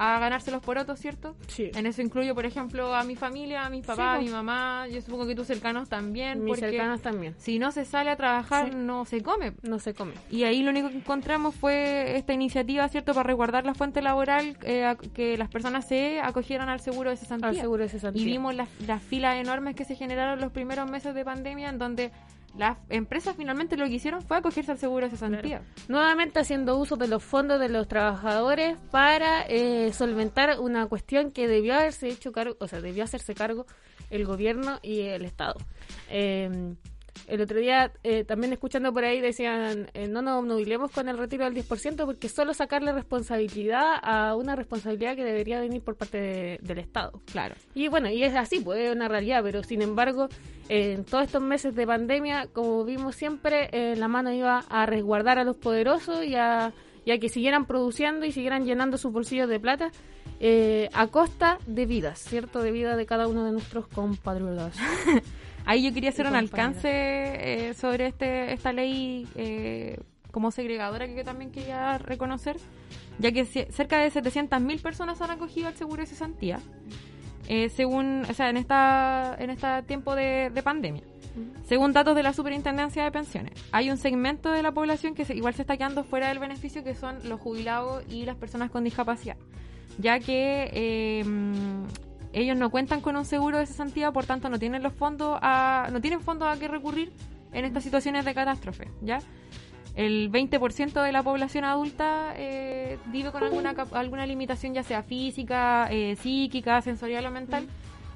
a ganarse los porotos, ¿cierto? Sí. En eso incluyo, por ejemplo, a mi familia, a mis papás, a mi mamá, yo supongo que tus cercanos también. Mis porque cercanos también. Si no se sale a trabajar, Sí. no se come. No se come. Y ahí lo único que encontramos fue esta iniciativa, ¿cierto?, para resguardar la fuente laboral, eh, a- que las personas se acogieran al seguro de cesantía. Al seguro de cesantía. Y vimos las, las filas enormes que se generaron los primeros meses de pandemia, en donde las empresas finalmente lo que hicieron fue acogerse al seguro de cesantía. Nuevamente haciendo uso de los fondos de los trabajadores para eh, solventar una cuestión que debió haberse hecho cargo, o sea, debió hacerse cargo el gobierno y el Estado. Eh, el otro día eh, también escuchando por ahí decían, eh, no nos obnubilemos con el retiro del 10% porque solo sacarle responsabilidad a una responsabilidad que debería venir por parte de- del Estado. Claro. Y bueno, y es así, pues es una realidad, pero sin embargo, en todos estos meses de pandemia, como vimos siempre, eh, la mano iba a resguardar a los poderosos y a, y a que siguieran produciendo y siguieran llenando sus bolsillos de plata eh, a costa de vidas, ¿cierto? De vida de cada uno de nuestros compatriotas. Ahí yo quería hacer un alcance eh, sobre este esta ley eh, como segregadora que también quería reconocer, ya que ce- cerca de 700.000 personas han acogido al seguro de cesantía, eh, según, o sea, en esta en este tiempo de, de pandemia. Según datos de la Superintendencia de Pensiones, hay un segmento de la población que se- igual se está quedando fuera del beneficio, que son los jubilados y las personas con discapacidad, ya que eh, ellos no cuentan con un seguro de cesantía, por tanto no tienen los fondos a, no tienen fondos a que recurrir en estas situaciones de catástrofe, ¿ya? El 20% de la población adulta eh, vive con alguna alguna limitación, ya sea física, eh, psíquica, sensorial o mental,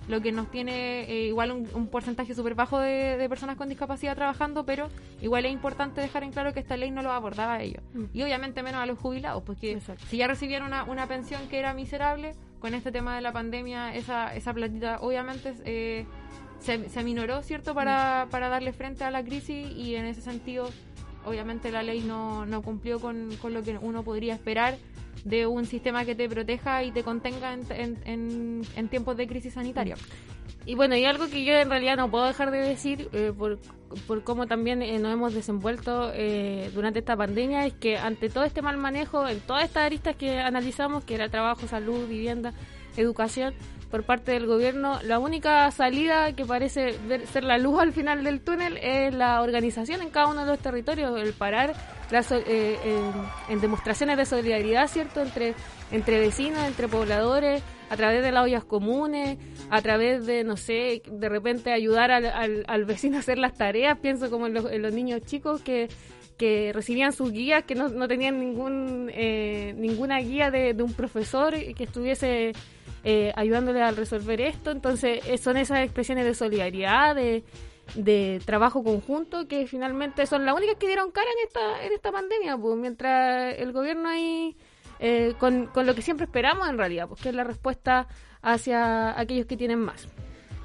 lo que nos tiene eh, igual un, un porcentaje súper bajo de, de personas con discapacidad trabajando, pero igual es importante dejar en claro que esta ley no lo abordaba a ellos. Mm. Y obviamente menos a los jubilados, porque si ya recibían una, una pensión que era miserable, con este tema de la pandemia, esa, esa platita obviamente eh, se, se aminoró, ¿cierto?, para, para darle frente a la crisis y en ese sentido, obviamente la ley no, no cumplió con, con lo que uno podría esperar de un sistema que te proteja y te contenga en, en, en- en tiempos de crisis sanitaria. Y bueno, y algo que yo en realidad no puedo dejar de decir, eh, por, por cómo también eh, nos hemos desenvuelto eh, durante esta pandemia, es que ante todo este mal manejo, en todas estas aristas que analizamos, que era trabajo, salud, vivienda, educación, por parte del gobierno, la única salida que parece ver- ser la luz al final del túnel es la organización en cada uno de los territorios, el parar so- eh, en, en demostraciones de solidaridad, ¿cierto?, entre, entre vecinos, entre pobladores, a través de las ollas comunes, a través de, no sé, de repente ayudar al, al, al vecino a hacer las tareas, pienso como en los, niños chicos que que recibían sus guías, que no, tenían ningún eh, ninguna guía de, de un profesor que estuviese eh, ayudándole a resolver esto. Entonces, eh, son esas expresiones de solidaridad, de, de trabajo conjunto, que finalmente son las únicas que dieron cara en esta, en esta pandemia, pues, mientras el gobierno ahí, eh, con, con lo que siempre esperamos en realidad, pues, que es la respuesta hacia aquellos que tienen más.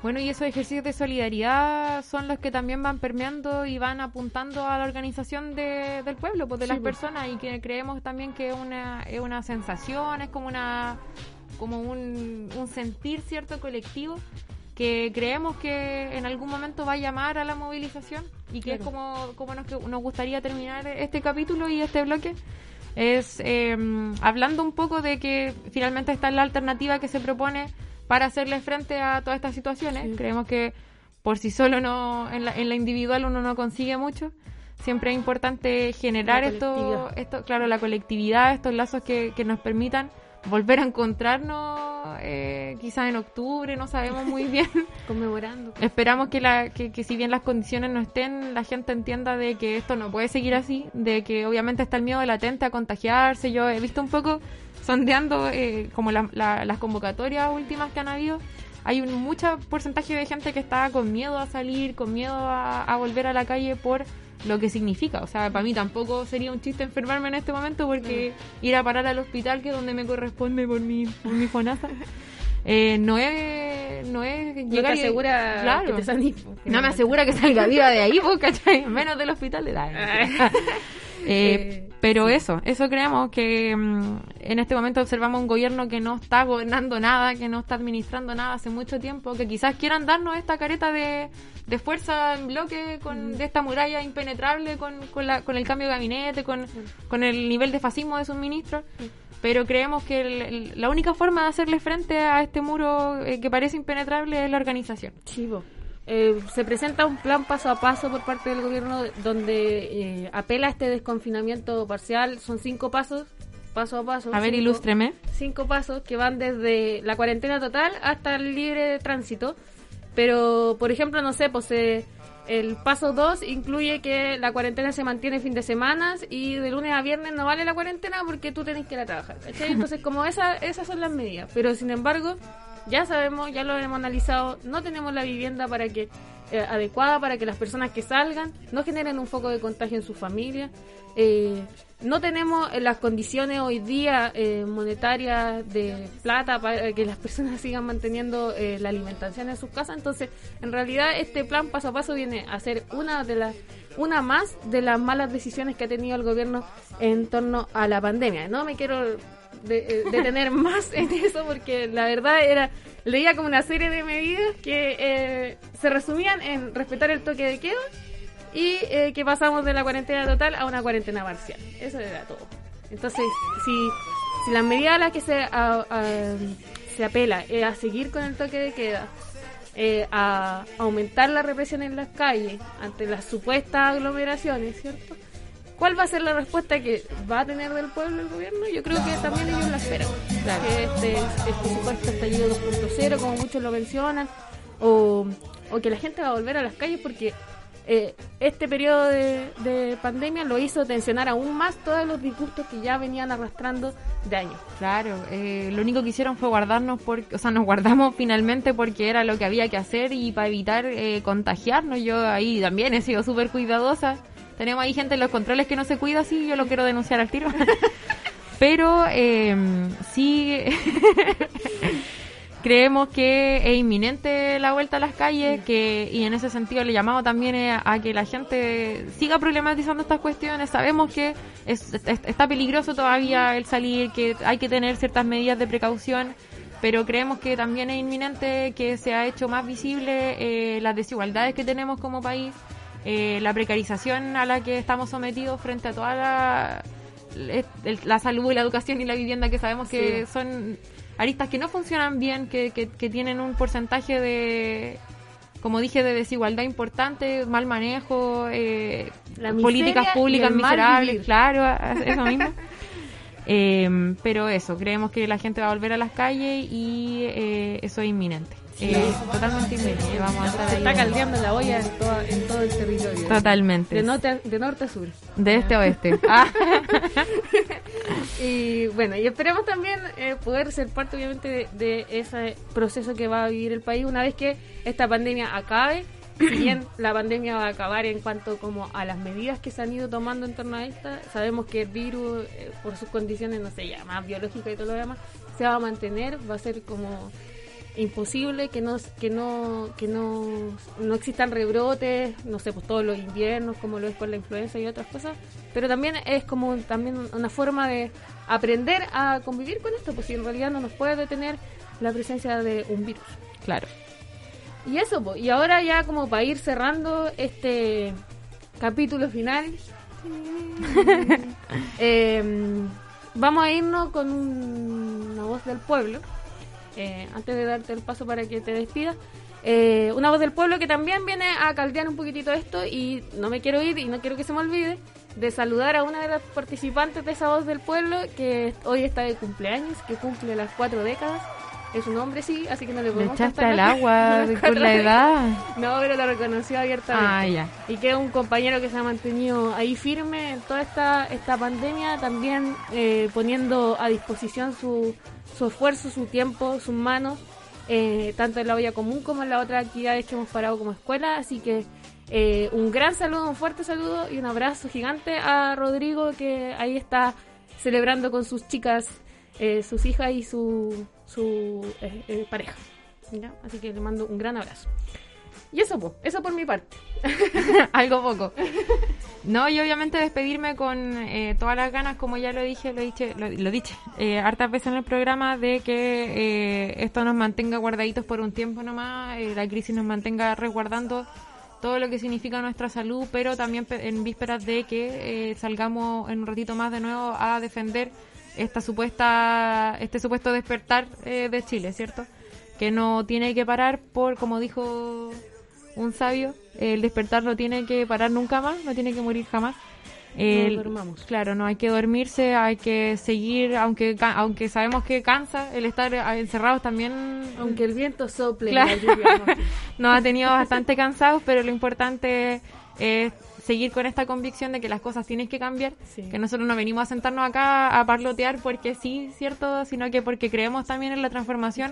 Bueno, y esos ejercicios de solidaridad son los que también van permeando y van apuntando a la organización de- del pueblo, pues de Sí, las pues. personas, y que creemos también que es una, es una sensación, es como una como un, un sentir cierto colectivo que creemos que en algún momento va a llamar a la movilización y que es como, como nos, nos gustaría terminar este capítulo y este bloque es eh, hablando un poco de que finalmente esta es la alternativa que se propone para hacerle frente a todas estas situaciones. Creemos que por sí solo no en la, en la individual uno no consigue mucho. Siempre es importante generar esto, esto, claro, la colectividad, estos lazos que, que nos permitan volver a encontrarnos eh, quizás en octubre, no sabemos muy bien. Conmemorando. Esperamos que, la, que, que si bien las condiciones no estén, la gente entienda de que esto no puede seguir así, de que obviamente está el miedo latente a contagiarse. Yo he visto un poco sondeando eh, como la- la- las convocatorias últimas que han habido. Hay un mucho porcentaje de gente que está con miedo a salir, con miedo a, a volver a la calle por lo que significa. O sea, para mí tampoco sería un chiste enfermarme en este momento porque ir a parar al hospital, que es donde me corresponde por mi, por mi FONASA, eh, no es, no es llegar y- asegura claro, que te salís, pues, No me asegura que salga viva de ahí, vos, ¿cachai? Menos del hospital de la... Eh, pero eso, eso creemos que mm, en este momento observamos un gobierno que no está gobernando nada, que no está administrando nada hace mucho tiempo, que quizás quieran darnos esta careta de, de fuerza en bloque con de esta muralla impenetrable con, con, la- con el cambio de gabinete, con, con el nivel de fascismo de sus ministros. Pero creemos que el- el- la única forma de hacerle frente a este muro eh, que parece impenetrable es la organización. Chivo. Eh, se presenta un plan paso a paso por parte del gobierno donde eh, apela a este desconfinamiento parcial. Son cinco pasos, paso a paso. A ver, cinco- ilústreme. Cinco pasos que van desde la cuarentena total hasta el libre tránsito. Pero, por ejemplo, no sé, pues eh, el paso 2 incluye que la cuarentena se mantiene fin de semana y de lunes a viernes no vale la cuarentena porque tú tenés que ir a trabajar. ¿cachai? Entonces, como esa, esas son las medidas. Pero, sin embargo, ya sabemos, ya lo hemos analizado, no tenemos la vivienda para que eh, adecuada para que las personas que salgan no generen un foco de contagio en su familia. Eh, no tenemos eh, las condiciones hoy día eh, monetarias de plata para que las personas sigan manteniendo eh, la alimentación en sus casas. Entonces, en realidad, este plan paso a paso viene a ser una de las una más de las malas decisiones que ha tenido el gobierno en torno a la pandemia. No me quiero de- eh, detener más en eso porque la verdad era leía como una serie de medidas que eh, se resumían en respetar el toque de queda y eh, que pasamos de la cuarentena total a una cuarentena parcial. Eso era todo. Entonces, si, si la medida a la que se, a- se apela a seguir con el toque de queda, eh, a aumentar la represión en las calles ante las supuestas aglomeraciones, ¿cierto? ¿Cuál va a ser la respuesta que va a tener del pueblo el gobierno? Yo creo que también ellos la esperan. Que este, este supuesto estallido 2.0, como muchos lo mencionan, o, o que la gente va a volver a las calles porque eh, este periodo de, de pandemia lo hizo tensionar aún más todos los disgustos que ya venían arrastrando de años. Claro, eh, lo único que hicieron fue guardarnos, porque, o sea, nos guardamos finalmente porque era lo que había que hacer y para evitar eh, contagiarnos. Yo ahí también he sido súper cuidadosa. Tenemos ahí gente en los controles que no se cuida, sí, yo lo quiero denunciar al tiro. Pero eh, sí creemos que es inminente la vuelta a las calles que y en ese sentido le llamamos también a que la gente siga problematizando estas cuestiones. Sabemos que es, es- está peligroso todavía el salir que hay que tener ciertas medidas de precaución pero creemos que también es inminente que se ha hecho más visible eh, las desigualdades que tenemos como país eh, la precarización a la que estamos sometidos frente a toda la el- la salud y la educación y la vivienda que sabemos que Sí. son aristas que no funcionan bien, que, que, que tienen un porcentaje de, como dije, de desigualdad importante, mal manejo, eh, políticas públicas miserables, claro, eso mismo. Eh, pero eso, creemos que la gente va a volver a las calles y eh, eso es inminente. Eh, totalmente inminente. Vamos a estar Se está caldeando la olla en, toda- en todo el territorio. Totalmente. De norte, de norte a sur. De este a oeste. Ah. y bueno, y esperemos también eh, poder ser parte obviamente de, de ese proceso que va a vivir el país una vez que esta pandemia acabe. Si bien la pandemia va a acabar en cuanto como a las medidas que se han ido tomando en torno a esta, sabemos que el virus, eh, por sus condiciones, no sé, ya más biológicas y todo lo demás, se va a mantener, va a ser como imposible que no que no que no, no existan rebrotes no sé pues todos los inviernos como lo es con la influenza y otras cosas. Pero también es como también una forma de aprender a convivir con esto pues si en realidad no nos puede detener la presencia de un virus. Claro. Y eso pues y ahora ya como para ir cerrando este capítulo final eh, vamos a irnos con un- una voz del pueblo eh, antes de darte el paso para que te despidas, eh, una voz del pueblo que también viene a caldear un poquitito esto y no me quiero ir y no quiero que se me olvide de saludar a una de las participantes de esa voz del pueblo que hoy está de cumpleaños, que cumple las cuatro décadas. Es un hombre, sí, así que no le podemos echaste al agua cuatro la edad. No, pero lo reconoció abiertamente. Ah, ya. Y que es un compañero que se ha mantenido ahí firme en toda esta, esta pandemia, también eh, poniendo a disposición su, su esfuerzo, su tiempo, sus manos, eh, tanto en la olla común como en las otras actividades que hemos parado como escuela. Así que eh, un gran saludo, un fuerte saludo y un abrazo gigante a Rodrigo que ahí está celebrando con sus chicas, eh, sus hijas y su, su eh, eh, pareja. Así que le mando un gran abrazo. Y eso, po, eso por mi parte. Algo poco. No, y obviamente despedirme con eh, todas las ganas, como ya lo dije, lo dije, lo, lo dije eh, hartas veces en el programa, de que eh, esto nos mantenga guardaditos por un tiempo nomás, eh, la crisis nos mantenga resguardando todo lo que significa nuestra salud, pero también en vísperas de que salgamos en un ratito más de nuevo a defender esta supuesta, este supuesto despertar eh, de Chile, ¿cierto? Que no tiene que parar por, como dijo un sabio, el despertar no tiene que parar nunca más, no tiene que morir jamás. El- durmamos. Claro, no hay que dormirse, hay que seguir, aunque aunque sabemos que cansa el estar eh, encerrados también. Aunque el viento sople Claro. nos ha tenido bastante cansados, pero lo importante es seguir con esta convicción de que las cosas tienen que cambiar, Sí. que nosotros no venimos a sentarnos acá a parlotear porque sí, cierto, sino que porque creemos también en la transformación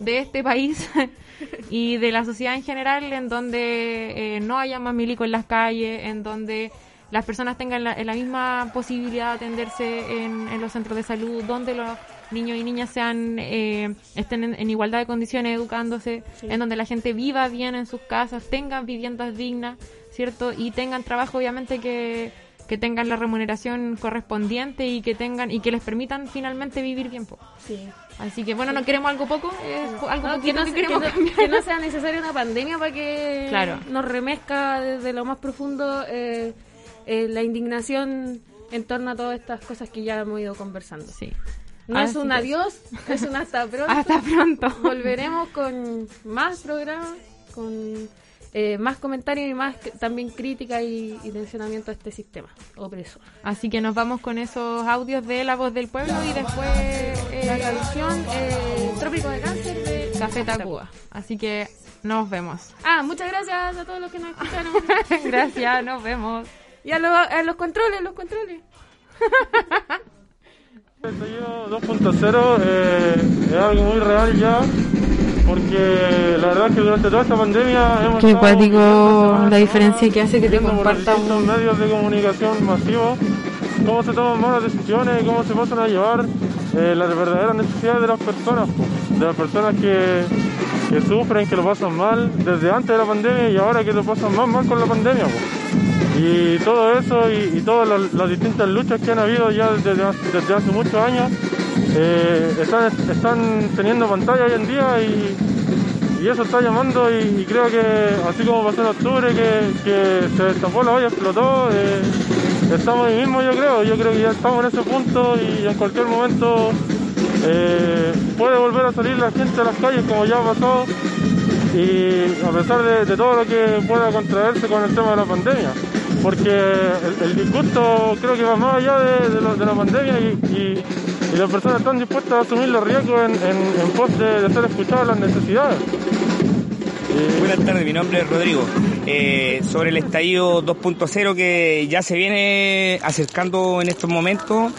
de este país y de la sociedad en general, en donde eh, no haya más milico en las calles, en donde las personas tengan la, la misma posibilidad de atenderse en, en los centros de salud, donde los niños y niñas sean eh, estén en, en igualdad de condiciones educándose, en donde la gente viva bien en sus casas, tengan viviendas dignas, ¿cierto? Y tengan trabajo, obviamente, que, que tengan la remuneración correspondiente y que tengan y que les permitan finalmente vivir bien. po. Sí. Así que bueno, no queremos algo poco, es algo No, que, no, que se- queremos que no- cambiar. que no sea necesaria una pandemia para que Claro. nos remezca desde lo más profundo eh, eh, la indignación en torno a todas estas cosas que ya hemos ido conversando. Sí. No es un adiós, es un hasta pronto. Hasta pronto. Volveremos con más programas, con eh, más comentarios y más también crítica y, y tensionamiento a este sistema opresor. Así que nos vamos con esos audios de La Voz del Pueblo y después eh, La canción eh, Trópico de Cáncer de Café Tacuba. Así que nos vemos. Ah, muchas gracias a todos los que nos escucharon. Gracias, nos vemos. Y a, lo- a los controles, los controles. Estallido 2.0 eh, es algo muy real ya, porque la verdad es que durante toda esta pandemia hemos Qué estado cuático la diferencia que hace que te viendo por comparta distintos un... medios de comunicación masivos cómo se toman malas decisiones cómo se pasan a llevar eh, las verdaderas necesidades de las personas, de las personas que, que sufren, que lo pasan mal desde antes de la pandemia y ahora que lo pasan más mal con la pandemia. Y todo eso y, y todas las, las distintas luchas que han habido ya desde, desde hace muchos años eh, están, están teniendo pantalla hoy en día y, eso está llamando y, creo que así como pasó en octubre que, se destapó la olla, explotó, eh, estamos ahí mismo yo creo, yo creo que ya estamos en ese punto y en cualquier momento eh, puede volver a salir la gente a las calles como ya pasó. Y a pesar de, todo lo que pueda contraerse con el tema de la pandemia, porque el, el disgusto creo que va más allá de, la pandemia y- y las personas están dispuestas a asumir los riesgos en, en- en pos de, de ser escuchadas las necesidades. Buenas tardes, mi nombre es Rodrigo. Eh, sobre el estallido 2.0 que ya se viene acercando en estos momentos,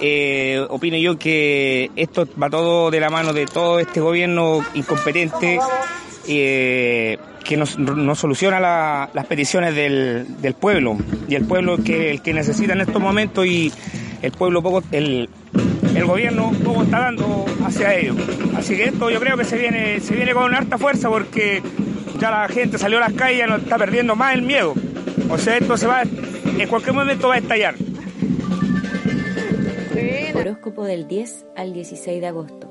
eh, opino yo que esto va todo de la mano de todo este gobierno incompetente eh, que nos, nos soluciona la- las peticiones del, del pueblo y el pueblo que el que necesita en estos momentos y el pueblo poco el gobierno poco está dando hacia ellos. Así que esto yo creo que se viene se viene con harta fuerza porque ya la gente salió a las calles y no está perdiendo más el miedo. O sea, esto se va en cualquier momento va a estallar. Horóscopo del 10 al 16 de agosto.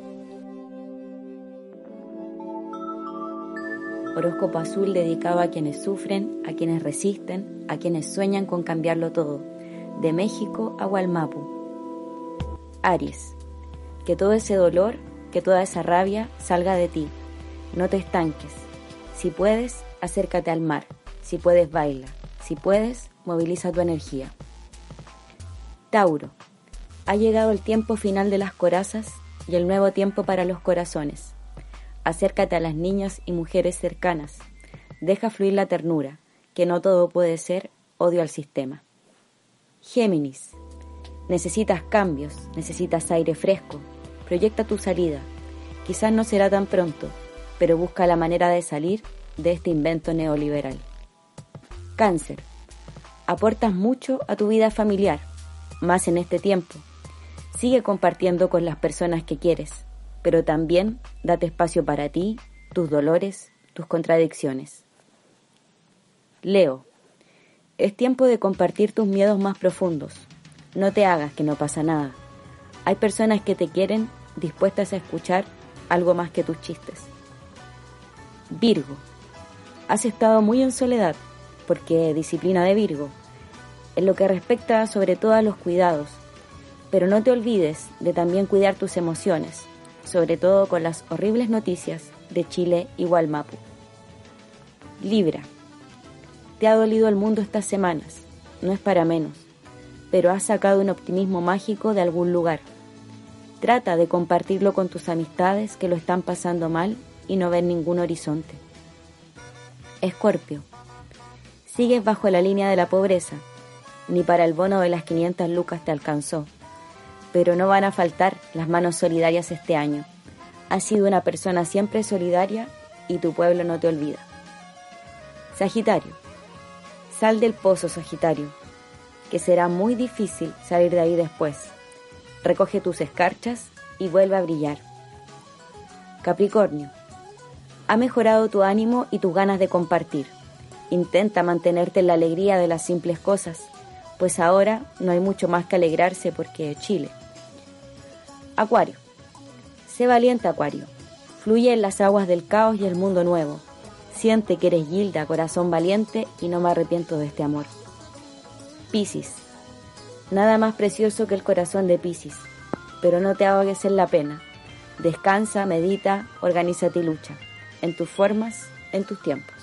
Horóscopo azul dedicado a quienes sufren, a quienes resisten, a quienes sueñan con cambiarlo todo. De México a Gualmapu. Aries. Que todo ese dolor, que toda esa rabia salga de ti. No te estanques. Si puedes, acércate al mar. Si puedes, baila. Si puedes, moviliza tu energía. Tauro. Ha llegado el tiempo final de las corazas y el nuevo tiempo para los corazones. Acércate a las niñas y mujeres cercanas. Deja fluir la ternura, que no todo puede ser odio al sistema. Géminis. Necesitas cambios, necesitas aire fresco. Proyecta tu salida. Quizás no será tan pronto, pero busca la manera de salir de este invento neoliberal. Cáncer. Aportas mucho a tu vida familiar, más en este tiempo. Sigue compartiendo con las personas que quieres, pero también date espacio para ti, tus dolores, tus contradicciones. Leo. Es tiempo de compartir tus miedos más profundos. No te hagas que no pasa nada. Hay personas que te quieren dispuestas a escuchar algo más que tus chistes. Virgo. Has estado muy en soledad, porque disciplina de Virgo, en lo que respecta sobre todo a los cuidados, pero no te olvides de también cuidar tus emociones, sobre todo con las horribles noticias de Chile y Gualmapu. Libra. Te ha dolido el mundo estas semanas, no es para menos, pero has sacado un optimismo mágico de algún lugar. Trata de compartirlo con tus amistades que lo están pasando mal y no ven ningún horizonte. Escorpio. Sigues bajo la línea de la pobreza. Ni para el bono de las 500 lucas te alcanzó. Pero no van a faltar las manos solidarias este año. Has sido una persona siempre solidaria y tu pueblo no te olvida. Sagitario. Sal del pozo, Sagitario, que será muy difícil salir de ahí después. Recoge tus escarchas y vuelve a brillar. Capricornio. Ha mejorado tu ánimo y tus ganas de compartir. Intenta mantenerte en la alegría de las simples cosas, pues ahora no hay mucho más que alegrarse porque Chile. Acuario. Sé valiente, Acuario. Fluye en las aguas del caos y el mundo nuevo. Siente que eres Gilda, corazón valiente, y no me arrepiento de este amor. Piscis. Nada más precioso que el corazón de Piscis, pero no te ahogues en la pena. Descansa, medita, organízate y lucha. En tus formas, en tus tiempos.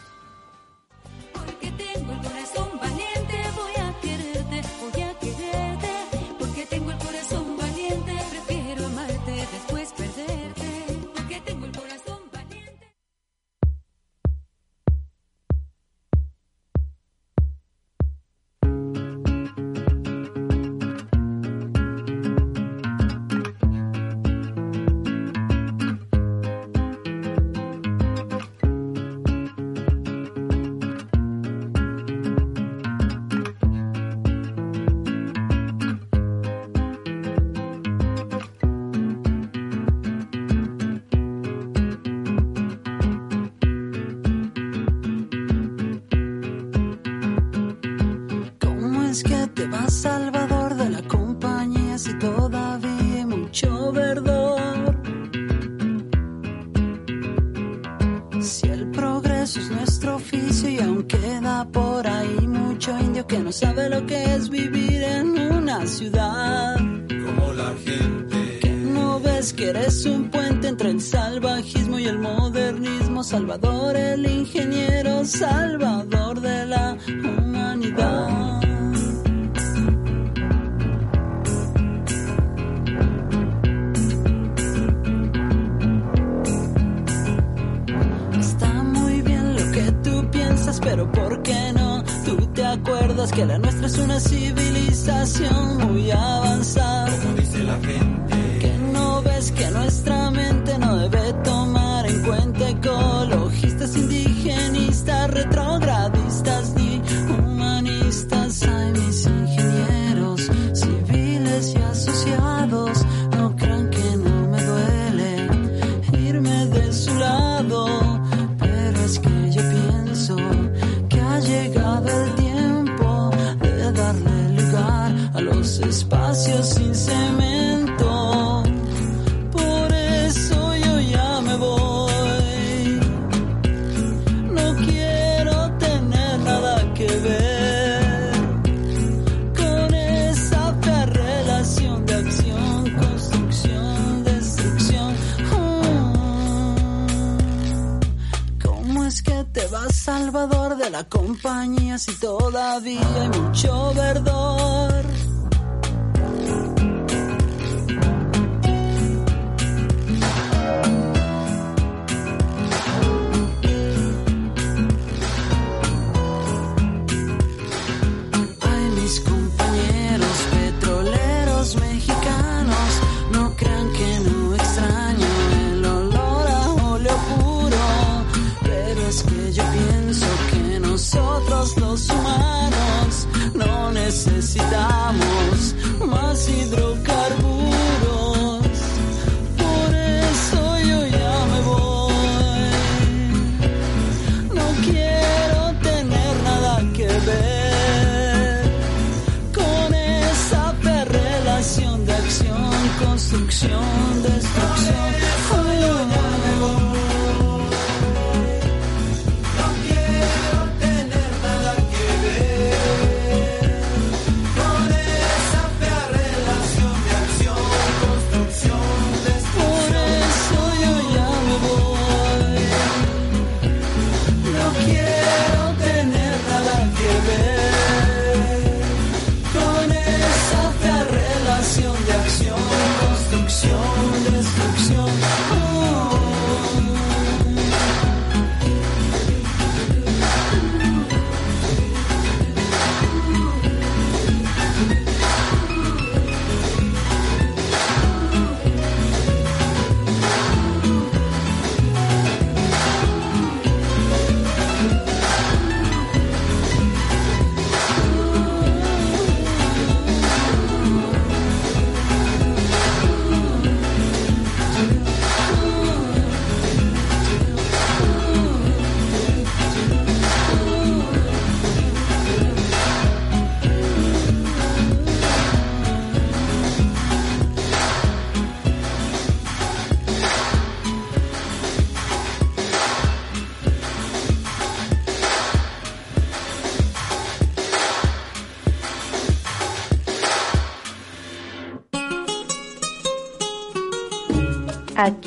Salvador, de la compañía si todavía hay mucho verdor? Si el progreso es nuestro oficio y aún queda por ahí mucho indio que no sabe lo que es vivir en una ciudad. Como la gente. Que no ves que eres un puente entre el salvajismo y el modernismo. Salvador, yo pienso que nosotros los humanos no necesitamos más hidrocarburos.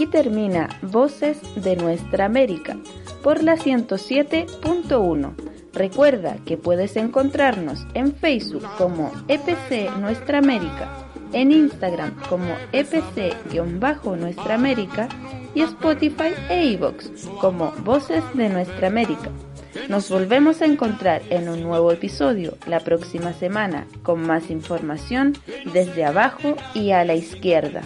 Termina Voces de Nuestra América por la 107.1. Recuerda que puedes encontrarnos en Facebook como EPC Nuestra América, en Instagram como EPC-Nuestra América y Spotify e iVoox como Voces de Nuestra América. Nos volvemos a encontrar en un nuevo episodio la próxima semana con más información desde abajo y a la izquierda.